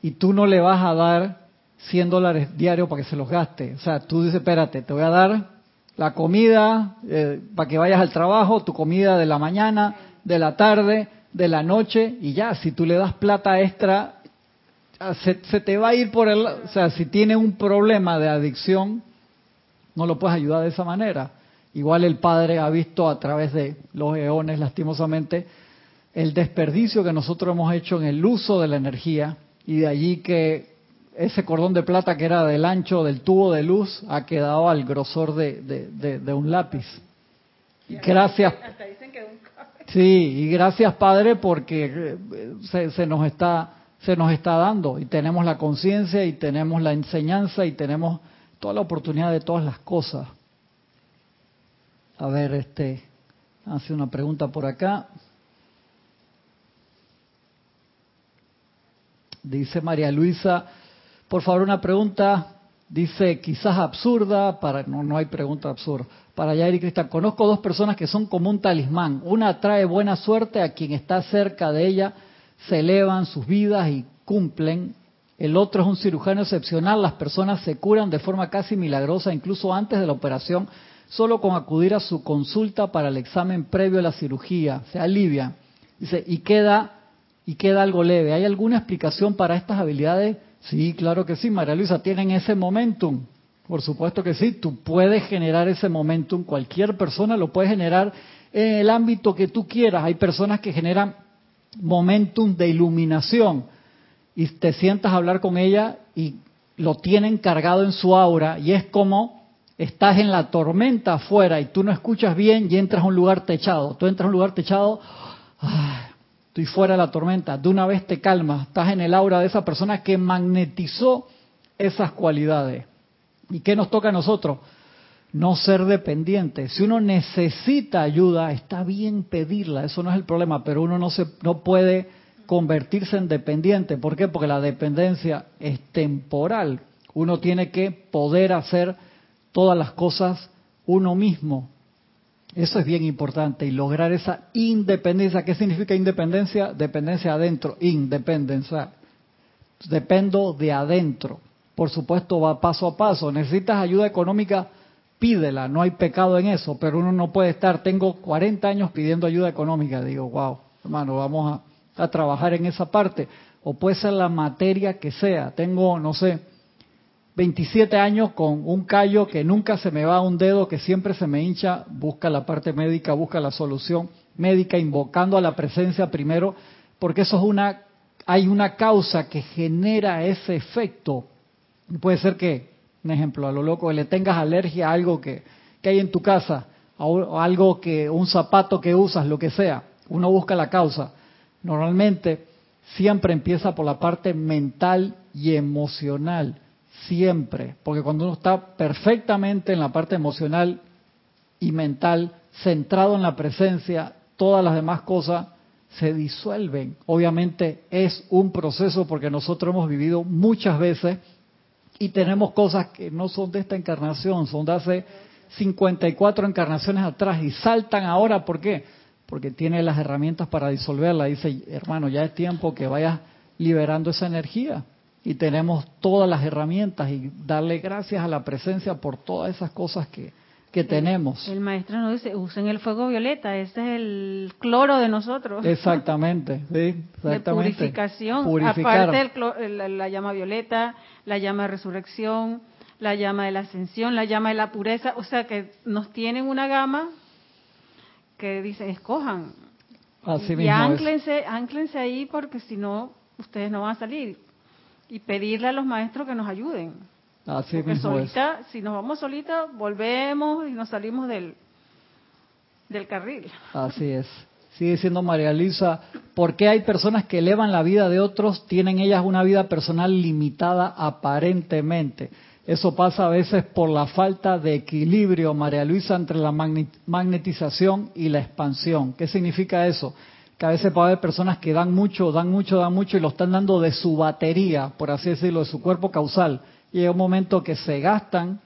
y tú no le vas a dar 100 dólares diarios para que se los gaste. O sea, tú dices, espérate, te voy a dar la comida eh, para que vayas al trabajo, tu comida de la mañana, de la tarde, de la noche, y ya, si tú le das plata extra, se, se te va a ir por el... O sea, si tiene un problema de adicción, no lo puedes ayudar de esa manera. Igual el Padre ha visto a través de los eones, lastimosamente, el desperdicio que nosotros hemos hecho en el uso de la energía y de allí que ese cordón de plata que era del ancho del tubo de luz ha quedado al grosor de, un lápiz. Y gracias. Sí, y gracias Padre porque eh, se, se, nos está se nos está dando y tenemos la conciencia y tenemos la enseñanza y tenemos toda la oportunidad de todas las cosas. A ver, este hace una pregunta por acá. Dice María Luisa, por favor una pregunta, dice quizás absurda, para no, no hay pregunta absurda. Para Yair y Cristal, conozco dos personas que son como un talismán. Una trae buena suerte a quien está cerca de ella, se elevan sus vidas y cumplen. El otro es un cirujano excepcional, las personas se curan de forma casi milagrosa, incluso antes de la operación, solo con acudir a su consulta para el examen previo a la cirugía, se alivia. Dice, y queda y queda algo leve. ¿Hay alguna explicación para estas habilidades? Sí, claro que sí, María Luisa, tienen ese momentum. Por supuesto que sí, tú puedes generar ese momentum, cualquier persona lo puede generar en el ámbito que tú quieras. Hay personas que generan momentum de iluminación y te sientas a hablar con ella y lo tienen cargado en su aura y es como estás en la tormenta afuera y tú no escuchas bien y entras a un lugar techado. Tú entras a un lugar techado, estoy fuera de la tormenta, de una vez te calmas, estás en el aura de esa persona que magnetizó esas cualidades. ¿Y qué nos toca a nosotros? No ser dependientes. Si uno necesita ayuda, está bien pedirla, eso no es el problema, pero uno no, se, no puede convertirse en dependiente. ¿Por qué? Porque la dependencia es temporal. Uno tiene que poder hacer todas las cosas uno mismo. Eso es bien importante y lograr esa independencia. ¿Qué significa independencia? Dependencia adentro, independencia. Dependo de adentro. Por supuesto, va paso a paso. Necesitas ayuda económica, pídela. No hay pecado en eso, pero uno no puede estar. Tengo 40 años pidiendo ayuda económica. Digo, wow, hermano, vamos a, a trabajar en esa parte. O puede ser la materia que sea. Tengo, no sé, 27 años con un callo que nunca se me va, un dedo que siempre se me hincha, busca la parte médica, busca la solución médica, invocando a la presencia primero, porque eso es una, hay una causa que genera ese efecto. Puede ser que, un ejemplo, a lo loco, que le tengas alergia a algo que, que hay en tu casa, o algo que, un zapato que usas, lo que sea. Uno busca la causa. Normalmente siempre empieza por la parte mental y emocional siempre, porque cuando uno está perfectamente en la parte emocional y mental, centrado en la presencia, todas las demás cosas se disuelven. Obviamente es un proceso porque nosotros hemos vivido muchas veces y tenemos cosas que no son de esta encarnación, son de hace 54 encarnaciones atrás y saltan ahora, ¿por qué? Porque tiene las herramientas para disolverla. Dice, hermano, ya es tiempo que vayas liberando esa energía y tenemos todas las herramientas y darle gracias a la presencia por todas esas cosas que que tenemos. El maestro nos dice, usen el fuego violeta, ese es el cloro de nosotros. Exactamente, sí, exactamente. De purificación, Purificar. aparte del la, la llama violeta, la llama de resurrección, la llama de la ascensión, la llama de la pureza, o sea que nos tienen una gama que dicen, escojan. Así y mismo es. ánclense, ánclense ahí porque si no, ustedes no van a salir. Y pedirle a los maestros que nos ayuden. Así Porque mismo es. solita, si nos vamos solita, volvemos y nos salimos del, del carril. Así es. Sigue diciendo María Luisa, ¿por qué hay personas que elevan la vida de otros, tienen ellas una vida personal limitada aparentemente? Eso pasa a veces por la falta de equilibrio, María Luisa, entre la magnetización y la expansión. ¿Qué significa eso? Que a veces puede haber personas que dan mucho, dan mucho, dan mucho y lo están dando de su batería, por así decirlo, de su cuerpo causal. Y llega un momento que se gastan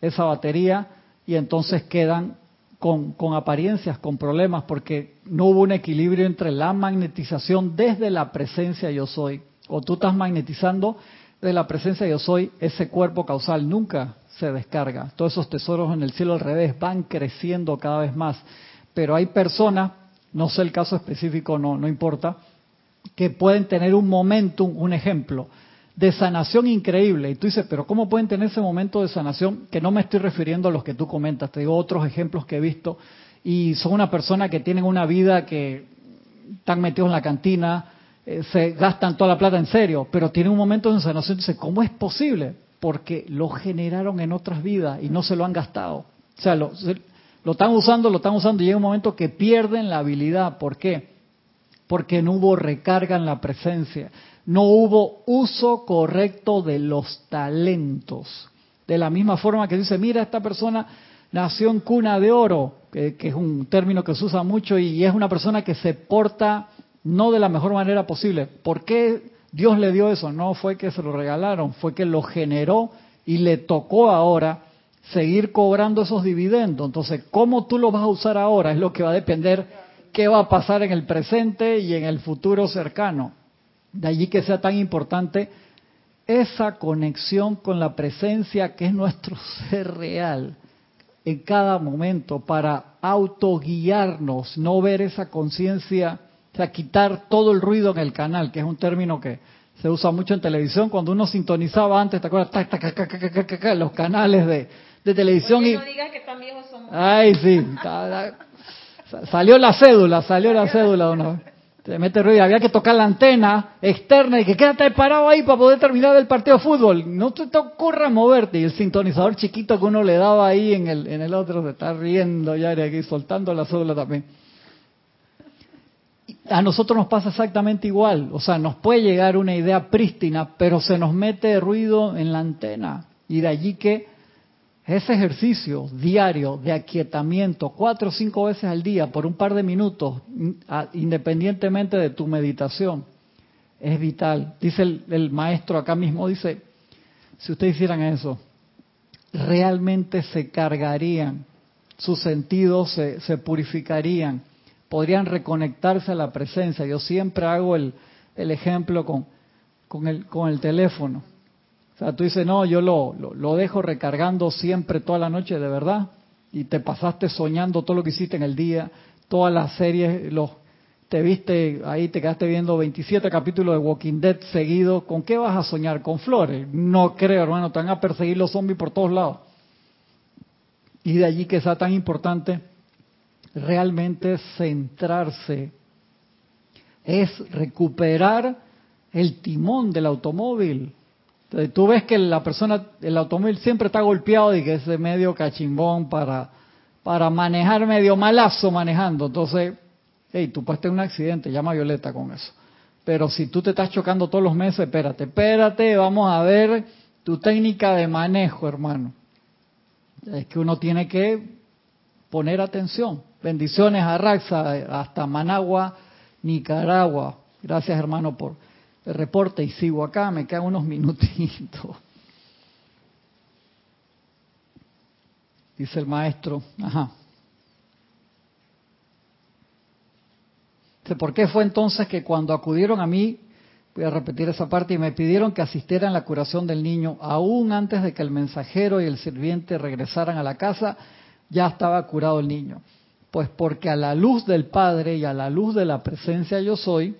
esa batería y entonces quedan con, apariencias, con problemas, porque no hubo un equilibrio entre la magnetización desde la presencia yo soy. O tú estás magnetizando de la presencia yo soy, ese cuerpo causal nunca se descarga. Todos esos tesoros en el cielo al revés van creciendo cada vez más. Pero hay personas, no sé el caso específico, no, no importa, que pueden tener un momentum, un ejemplo, de sanación increíble. Y tú dices, pero ¿cómo pueden tener ese momento de sanación? Que no me estoy refiriendo a los que tú comentas, te digo otros ejemplos que he visto. Y son una persona que tienen una vida que están metidos en la cantina, eh, se gastan toda la plata en serio, pero tienen un momento de sanación. Dice, ¿cómo es posible? Porque lo generaron en otras vidas y no se lo han gastado. O sea, lo, se- lo están usando, lo están usando y llega un momento que pierden la habilidad. ¿Por qué? Porque no hubo recarga en la presencia, no hubo uso correcto de los talentos. De la misma forma que dice, mira, esta persona nació en cuna de oro, que, es un término que se usa mucho y es una persona que se porta no de la mejor manera posible. ¿Por qué Dios le dio eso? No fue que se lo regalaron, fue que lo generó y le tocó ahora seguir cobrando esos dividendos. Entonces, ¿cómo tú lo vas a usar ahora? Es lo que va a depender qué va a pasar en el presente y en el futuro cercano. De allí que sea tan importante esa conexión con la presencia que es nuestro ser real en cada momento para autoguiarnos, no ver esa conciencia, o sea, quitar todo el ruido en el canal, que es un término que se usa mucho en televisión. Cuando uno sintonizaba antes, ¿te acuerdas? Tac, tac, los canales de, de televisión. y, digas que tan viejos somos. Ay, sí. Salió la cédula, salió la cédula. Uno. Te mete ruido. Había que tocar la antena externa y que quédate parado ahí para poder terminar el partido de fútbol. No te, te ocurra moverte. Y el sintonizador chiquito que uno le daba ahí en el, en el otro se está riendo ya de aquí, soltando la cédula también. A nosotros nos pasa exactamente igual. O sea, nos puede llegar una idea prístina, pero se nos mete ruido en la antena. Y de allí que ese ejercicio diario de aquietamiento, cuatro o cinco veces al día, por un par de minutos, independientemente de tu meditación, es vital. Dice el, el maestro acá mismo, dice, si ustedes hicieran eso, realmente se cargarían, sus sentidos se, se purificarían, podrían reconectarse a la presencia. Yo siempre hago el, el ejemplo con, con, el, con el teléfono. O sea, tú dices, no, yo lo, lo, dejo recargando siempre toda la noche, de verdad, y te pasaste soñando todo lo que hiciste en el día, todas las series, los, te viste ahí, te quedaste viendo 27 capítulos de Walking Dead seguido, ¿con qué vas a soñar? ¿Con flores? No creo, hermano, te van a perseguir los zombies por todos lados. Y de allí que sea tan importante realmente centrarse, es recuperar el timón del automóvil. Tú ves que la persona, el automóvil siempre está golpeado y que es de medio cachimbón para, para manejar medio malazo manejando. Entonces, hey, tú puedes tener un accidente, llama Violeta con eso. Pero si tú te estás chocando todos los meses, espérate, espérate, vamos a ver tu técnica de manejo, hermano. Es que uno tiene que poner atención. Bendiciones a Raxa, hasta Managua, Nicaragua. Gracias, hermano, por el reporte. Y sigo acá, me quedan unos minutitos. Dice el maestro, ajá. ¿Por qué fue entonces que cuando acudieron a mí Voy a repetir esa parte. Y me pidieron que asistiera en la curación del niño, aún antes de que el mensajero y el sirviente regresaran a la casa, ya estaba curado el niño. Pues porque a la luz del Padre y a la luz de la presencia yo soy,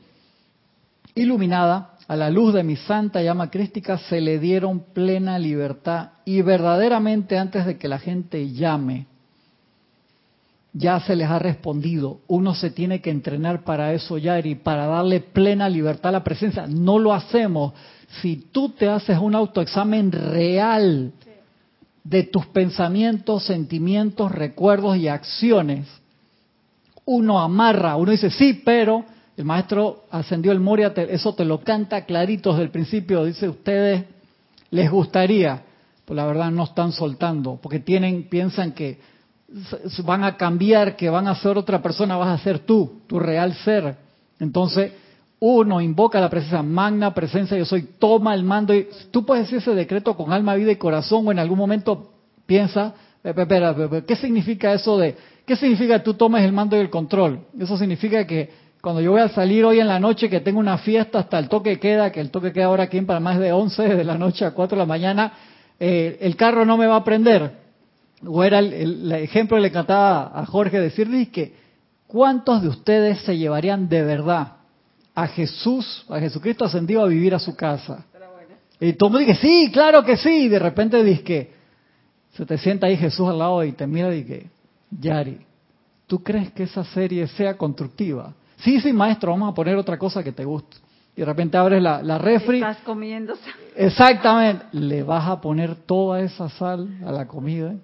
iluminada, a la luz de mi santa llama crística, se le dieron plena libertad y verdaderamente antes de que la gente llame, ya se les ha respondido. Uno se tiene que entrenar para eso, Yari, para darle plena libertad a la presencia. No lo hacemos. Si tú te haces un autoexamen real de tus pensamientos, sentimientos, recuerdos y acciones, uno amarra, uno dice, sí, pero el maestro ascendió el Moria, eso te lo canta clarito desde el principio, dice, ustedes les gustaría, pues la verdad no están soltando, porque tienen, piensan que van a cambiar, que van a ser otra persona, vas a ser tú, tu real ser. Entonces, uno invoca la presencia, magna presencia, yo soy, toma el mando. Y tú puedes decir ese decreto con alma, vida y corazón, o en algún momento piensa, espera, ¿qué significa eso de, qué significa tú tomes el mando y el control? Eso significa que cuando yo voy a salir hoy en la noche, que tengo una fiesta hasta el toque queda, que el toque queda ahora aquí para más de 11 de la noche a 4 de la mañana, eh, el carro no me va a prender. O era el, ejemplo que le encantaba a Jorge decirle que, ¿cuántos de ustedes se llevarían de verdad a Jesús, a Jesucristo ascendido a vivir a su casa? Y todo el mundo dice, sí, claro que sí. Y de repente dice que se te sienta ahí Jesús al lado y te mira y que, Yari, ¿tú crees que esa serie sea constructiva? Sí, sí, maestro, vamos a poner otra cosa que te guste. Y de repente abres la, la refri. Estás comiendo. Exactamente. Le vas a poner toda esa sal a la comida.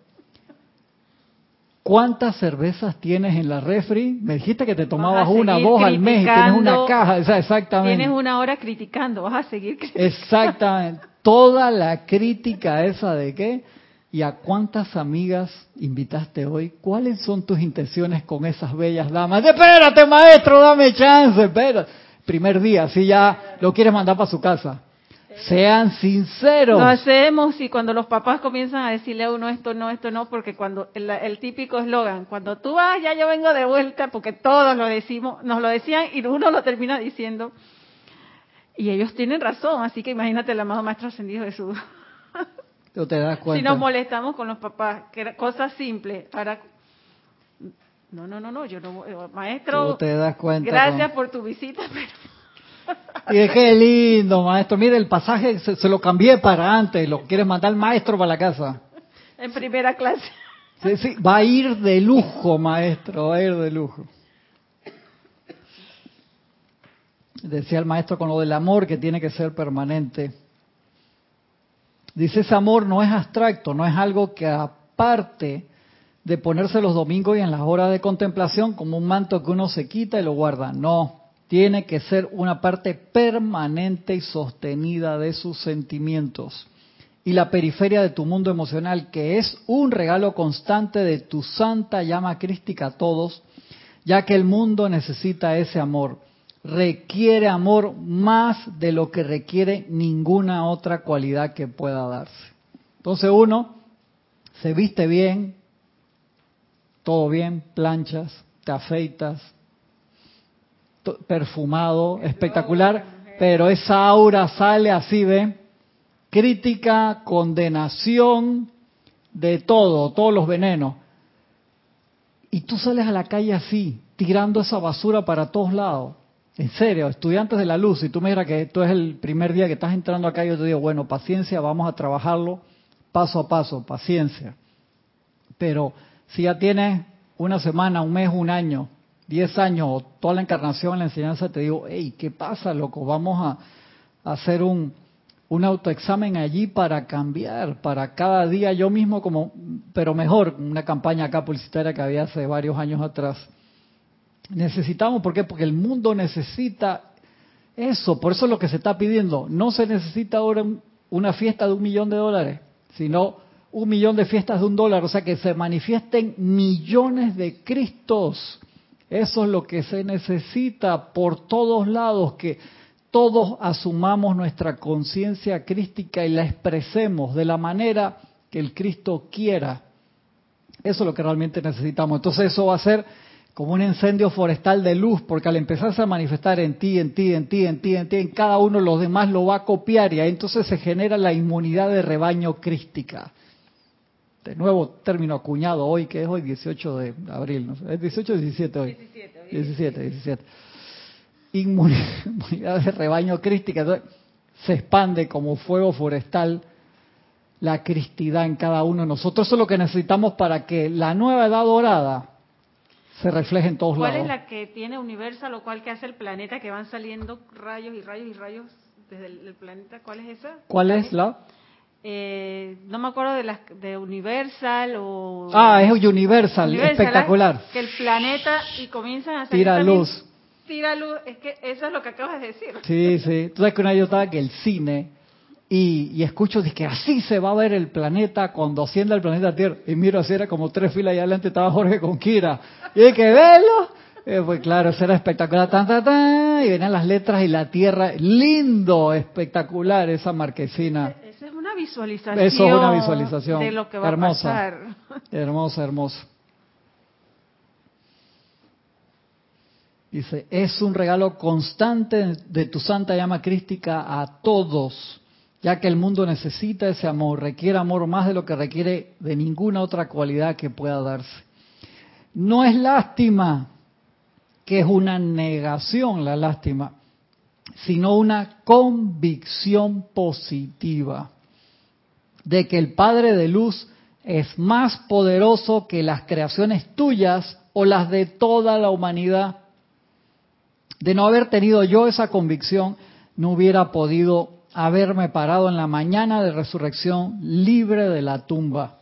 ¿Cuántas cervezas tienes en la refri? Me dijiste que te tomabas una, dos al mes y tienes una caja. exactamente. Tienes una hora criticando, vas a seguir criticando. Exactamente. Toda la crítica esa de qué ¿Y a cuántas amigas invitaste hoy? ¿Cuáles son tus intenciones con esas bellas damas? Espérate, maestro, dame chance, espera. Primer día, si ya lo quieres mandar para su casa. Sean sinceros. Lo hacemos y cuando los papás comienzan a decirle a uno esto no, esto no, porque cuando el, típico eslogan, cuando tú vas ya yo vengo de vuelta, porque todos lo decimos, nos lo decían y uno lo termina diciendo. Y ellos tienen razón, así que imagínate el amado Maestro Ascendido Jesús. Si nos molestamos con los papás, que era cosa simple, para... No, no, no, no, yo no... Eh, maestro, te das cuenta gracias por tu visita, pero... Y qué lindo, maestro. Mire, el pasaje se, lo cambié para antes. Lo quieres mandar maestro para la casa. En primera clase. Sí, sí, va a ir de lujo, maestro, va a ir de lujo. Decía el maestro con lo del amor que tiene que ser permanente. Dice, ese amor no es abstracto, no es algo que aparte de ponerse los domingos y en las horas de contemplación como un manto que uno se quita y lo guarda. No, tiene que ser una parte permanente y sostenida de sus sentimientos. Y la periferia de tu mundo emocional, que es un regalo constante de tu santa llama crística a todos, ya que el mundo necesita ese amor requiere amor más de lo que requiere ninguna otra cualidad que pueda darse. Entonces uno se viste bien, todo bien, planchas, te afeitas, perfumado, espectacular, pero esa aura sale así, ¿ve? Crítica, condenación de todo, todos los venenos. Y tú sales a la calle así, tirando esa basura para todos lados. En serio, estudiantes de la luz, si tú me dijeras que esto es el primer día que estás entrando acá, yo te digo, bueno, paciencia, vamos a trabajarlo paso a paso, paciencia. Pero si ya tienes una semana, un mes, un año, diez años, o toda la encarnación en la enseñanza, te digo, hey, ¿qué pasa, loco? Vamos a, hacer un, un autoexamen allí para cambiar, para cada día yo mismo como, pero mejor, una campaña acá publicitaria que había hace varios años atrás Necesitamos, ¿por qué? Porque el mundo necesita eso, por eso es lo que se está pidiendo. No se necesita ahora una fiesta de un millón de dólares, sino un millón de fiestas de un dólar, o sea que se manifiesten millones de Cristos. Eso es lo que se necesita por todos lados, que todos asumamos nuestra conciencia crística y la expresemos de la manera que el Cristo quiera. Eso es lo que realmente necesitamos. Entonces eso va a ser como un incendio forestal de luz, porque al empezarse a manifestar en ti, en ti, en ti, en ti, en ti, en cada uno los demás lo va a copiar y ahí entonces se genera la inmunidad de rebaño crística. De nuevo término acuñado hoy, que es hoy 18 de abril, ¿no? ¿Es 18 o 17 hoy? 17, 17, 17. Inmunidad de rebaño crística. Entonces, se expande como fuego forestal la cristidad en cada uno de nosotros. Eso es lo que necesitamos para que la nueva edad dorada se refleje en todos lados. ¿Cuál es la que tiene Universal o cuál que hace el planeta que van saliendo rayos y rayos y rayos desde el, planeta? ¿Cuál es esa? ¿Cuál es la? Eh, no me acuerdo de las de Universal o ah es Universal, espectacular que el planeta y comienzan a salir tira luz tira luz es que eso es lo que acabas de decir sí sí tú sabes que una yo estaba que el cine y, y escucho que así se va a ver el planeta cuando ascienda el planeta Tierra. Y miro así, era como tres filas y adelante estaba Jorge con Kira. Y hay que verlo. Eh, pues claro, eso era espectacular. Tan, tan, tan, y venían las letras y la Tierra. Lindo, espectacular esa marquesina. Esa es una visualización. Eso es una visualización. De lo que va hermosa, a pasar. Hermosa, hermosa. Dice, es un regalo constante de tu santa llama crística a todos ya que el mundo necesita ese amor, requiere amor más de lo que requiere de ninguna otra cualidad que pueda darse. No es lástima, que es una negación la lástima, sino una convicción positiva de que el Padre de Luz es más poderoso que las creaciones tuyas o las de toda la humanidad. De no haber tenido yo esa convicción, no hubiera podido haberme parado en la mañana de resurrección libre de la tumba,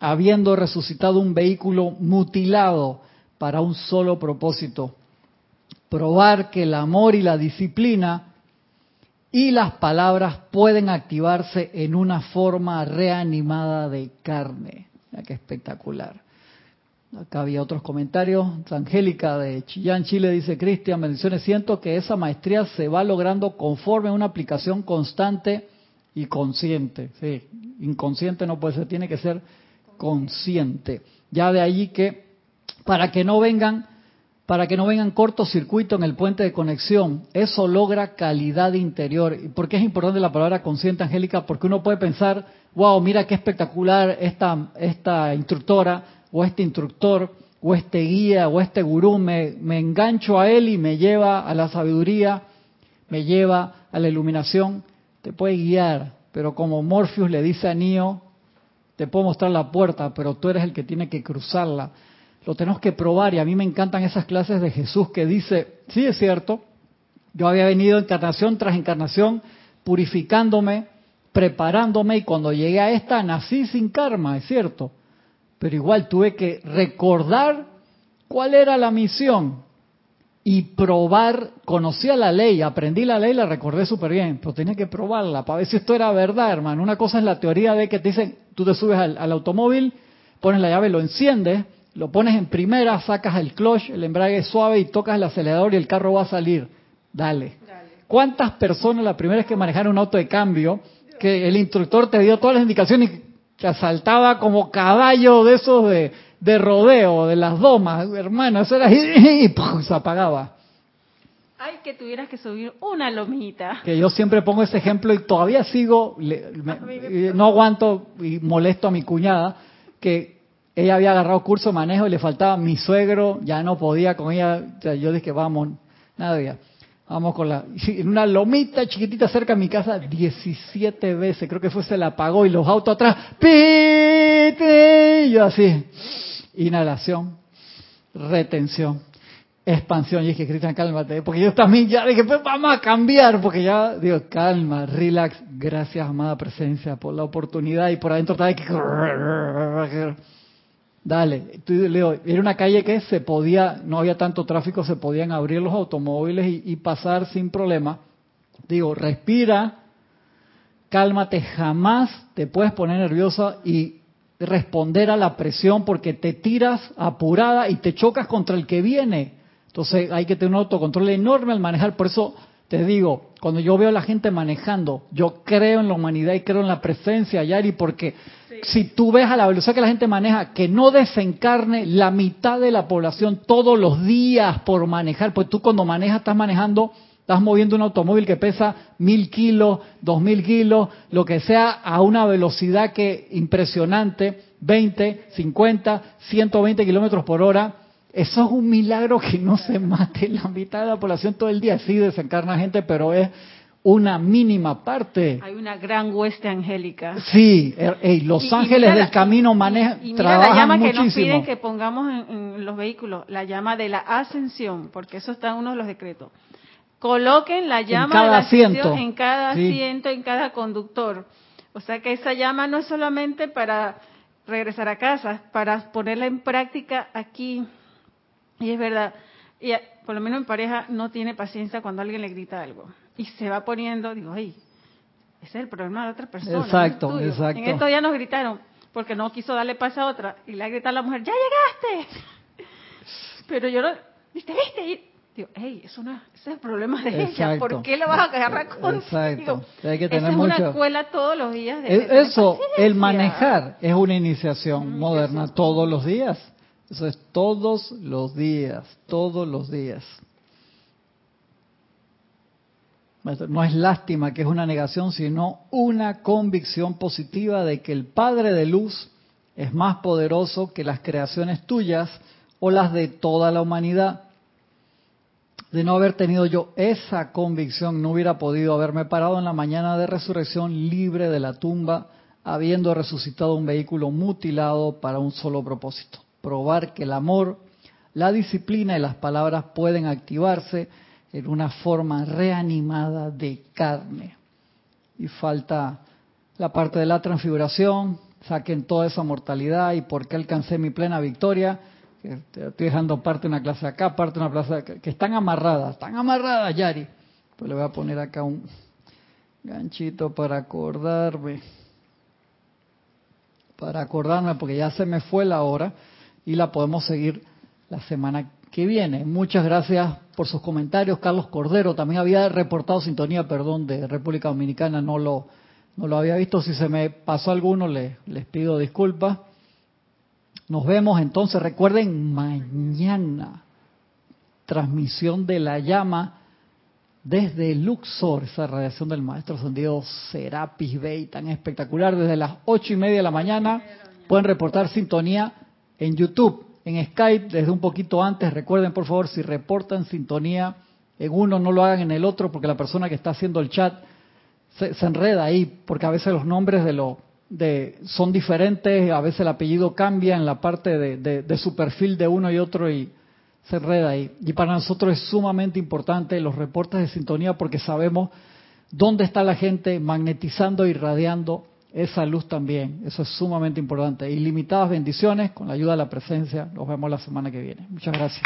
habiendo resucitado un vehículo mutilado para un solo propósito, probar que el amor y la disciplina y las palabras pueden activarse en una forma reanimada de carne. Mira qué espectacular. Acá había otros comentarios. Angélica de Chillán, Chile, dice Cristian, bendiciones. Siento que esa maestría se va logrando conforme a una aplicación constante y consciente. Sí, inconsciente no puede ser, tiene que ser consciente. Ya de allí que, para que no vengan, para que no vengan cortocircuito en el puente de conexión, eso logra calidad interior. ¿Y por qué es importante la palabra consciente, Angélica? Porque uno puede pensar, wow, mira qué espectacular esta, esta instructora o este instructor o este guía o este gurú, me, engancho a él y me lleva a la sabiduría, me lleva a la iluminación, te puede guiar, pero como Morpheus le dice a Neo, te puedo mostrar la puerta, pero tú eres el que tiene que cruzarla. Lo tenemos que probar y a mí me encantan esas clases de Jesús que dice, sí es cierto, yo había venido encarnación tras encarnación purificándome, preparándome y cuando llegué a esta nací sin karma, es cierto, pero igual tuve que recordar cuál era la misión y probar, conocía la ley, aprendí la ley, la recordé súper bien, pero tenía que probarla para ver si esto era verdad, hermano. Una cosa es la teoría de que te dicen, tú te subes al, automóvil, pones la llave, lo enciendes, lo pones en primera, sacas el clutch, el embrague es suave y tocas el acelerador y el carro va a salir. Dale. ¿Cuántas personas la primera vez que manejaron un auto de cambio, que el instructor te dio todas las indicaciones que asaltaba como caballo de esos de, rodeo, de las domas, hermano, eso era y, se apagaba. Ay, que tuvieras que subir una lomita. Que yo siempre pongo ese ejemplo y todavía sigo, no aguanto y molesto a mi cuñada, que ella había agarrado curso de manejo y le faltaba mi suegro, ya no podía con ella, yo dije, vamos, nada, ya Vamos con la. En una lomita chiquitita cerca de mi casa, 17 veces. Creo que fue, se la apagó y los autos atrás. Y yo así. Inhalación, retención, expansión. Y dije, Cristian, cálmate. Porque yo también ya dije, pues vamos a cambiar. Porque ya, digo, calma, relax. Gracias, amada presencia, por la oportunidad. Y por adentro estaba que Dale, Leo, era una calle que se podía, no había tanto tráfico, se podían abrir los automóviles y, pasar sin problema. Digo, respira, cálmate, jamás te puedes poner nerviosa y responder a la presión porque te tiras apurada y te chocas contra el que viene. Entonces hay que tener un autocontrol enorme al manejar. Por eso te digo, cuando yo veo a la gente manejando, yo creo en la humanidad y creo en la presencia, Yari, porque si tú ves a la velocidad que la gente maneja, que no desencarne la mitad de la población todos los días por manejar, pues tú cuando manejas estás manejando, estás moviendo un automóvil que pesa mil kilos, dos mil kilos, lo que sea, a una velocidad que impresionante, 20, 50, 120 kilómetros por hora. Eso es un milagro que no se mate la mitad de la población todo el día. Sí desencarna gente, pero es una mínima parte. Hay una gran hueste angélica. Sí, er, los ángeles del camino manejan, y, mira la llama que nos piden que pongamos en, los vehículos, la llama de la ascensión, porque eso está en uno de los decretos. Coloquen la llama de la ascensión en cada asiento, en cada conductor. O sea que esa llama no es solamente para regresar a casa, para ponerla en práctica aquí. Y es verdad, y por lo menos en pareja no tiene paciencia cuando alguien le grita algo y se va poniendo, digo, ay, ese es el problema de otra persona. Exacto, exacto. En estos días nos gritaron porque no quiso darle paso a otra y le grita a la mujer, ¡ya llegaste! Pero yo no, ¿viste, viste? Y digo, hey, eso no, ese es el problema de ella, ¿por qué lo vas a agarrar con Exacto, hay que tener es una escuela todos los días. De, eso, el manejar es una iniciación moderna todos los días. Eso es todos los días, todos los días. No es lástima que es una negación, sino una convicción positiva de que el Padre de Luz es más poderoso que las creaciones tuyas o las de toda la humanidad. De no haber tenido yo esa convicción, no hubiera podido haberme parado en la mañana de resurrección libre de la tumba, habiendo resucitado un vehículo mutilado para un solo propósito, probar que el amor, la disciplina y las palabras pueden activarse en una forma reanimada de carne. Y falta la parte de la transfiguración, saquen toda esa mortalidad y por qué alcancé mi plena victoria. Estoy dejando parte de una clase acá, parte de una clase acá, que están amarradas, están amarradas, Yari. Pues le voy a poner acá un ganchito para acordarme. Para acordarme, porque ya se me fue la hora y la podemos seguir la semana que viene. Muchas gracias por sus comentarios. Carlos Cordero también había reportado sintonía, perdón, de República Dominicana, no lo, no lo había visto. Si se me pasó alguno, les, les pido disculpas. Nos vemos entonces, recuerden, mañana, transmisión de la llama desde Luxor, esa radiación del Maestro Ascendido Serapis Bey, tan espectacular, desde las ocho y media de la mañana. Pueden reportar sintonía en YouTube en Skype desde un poquito antes. Recuerden, por favor, si reportan sintonía en uno, no lo hagan en el otro, porque la persona que está haciendo el chat se, enreda ahí, porque a veces los nombres de lo, de, son diferentes, a veces el apellido cambia en la parte de, de su perfil de uno y otro y se enreda ahí. Y para nosotros es sumamente importante los reportes de sintonía porque sabemos dónde está la gente magnetizando, irradiando esa luz también. Eso es sumamente importante. Ilimitadas bendiciones con la ayuda de la presencia. Nos vemos la semana que viene. Muchas gracias.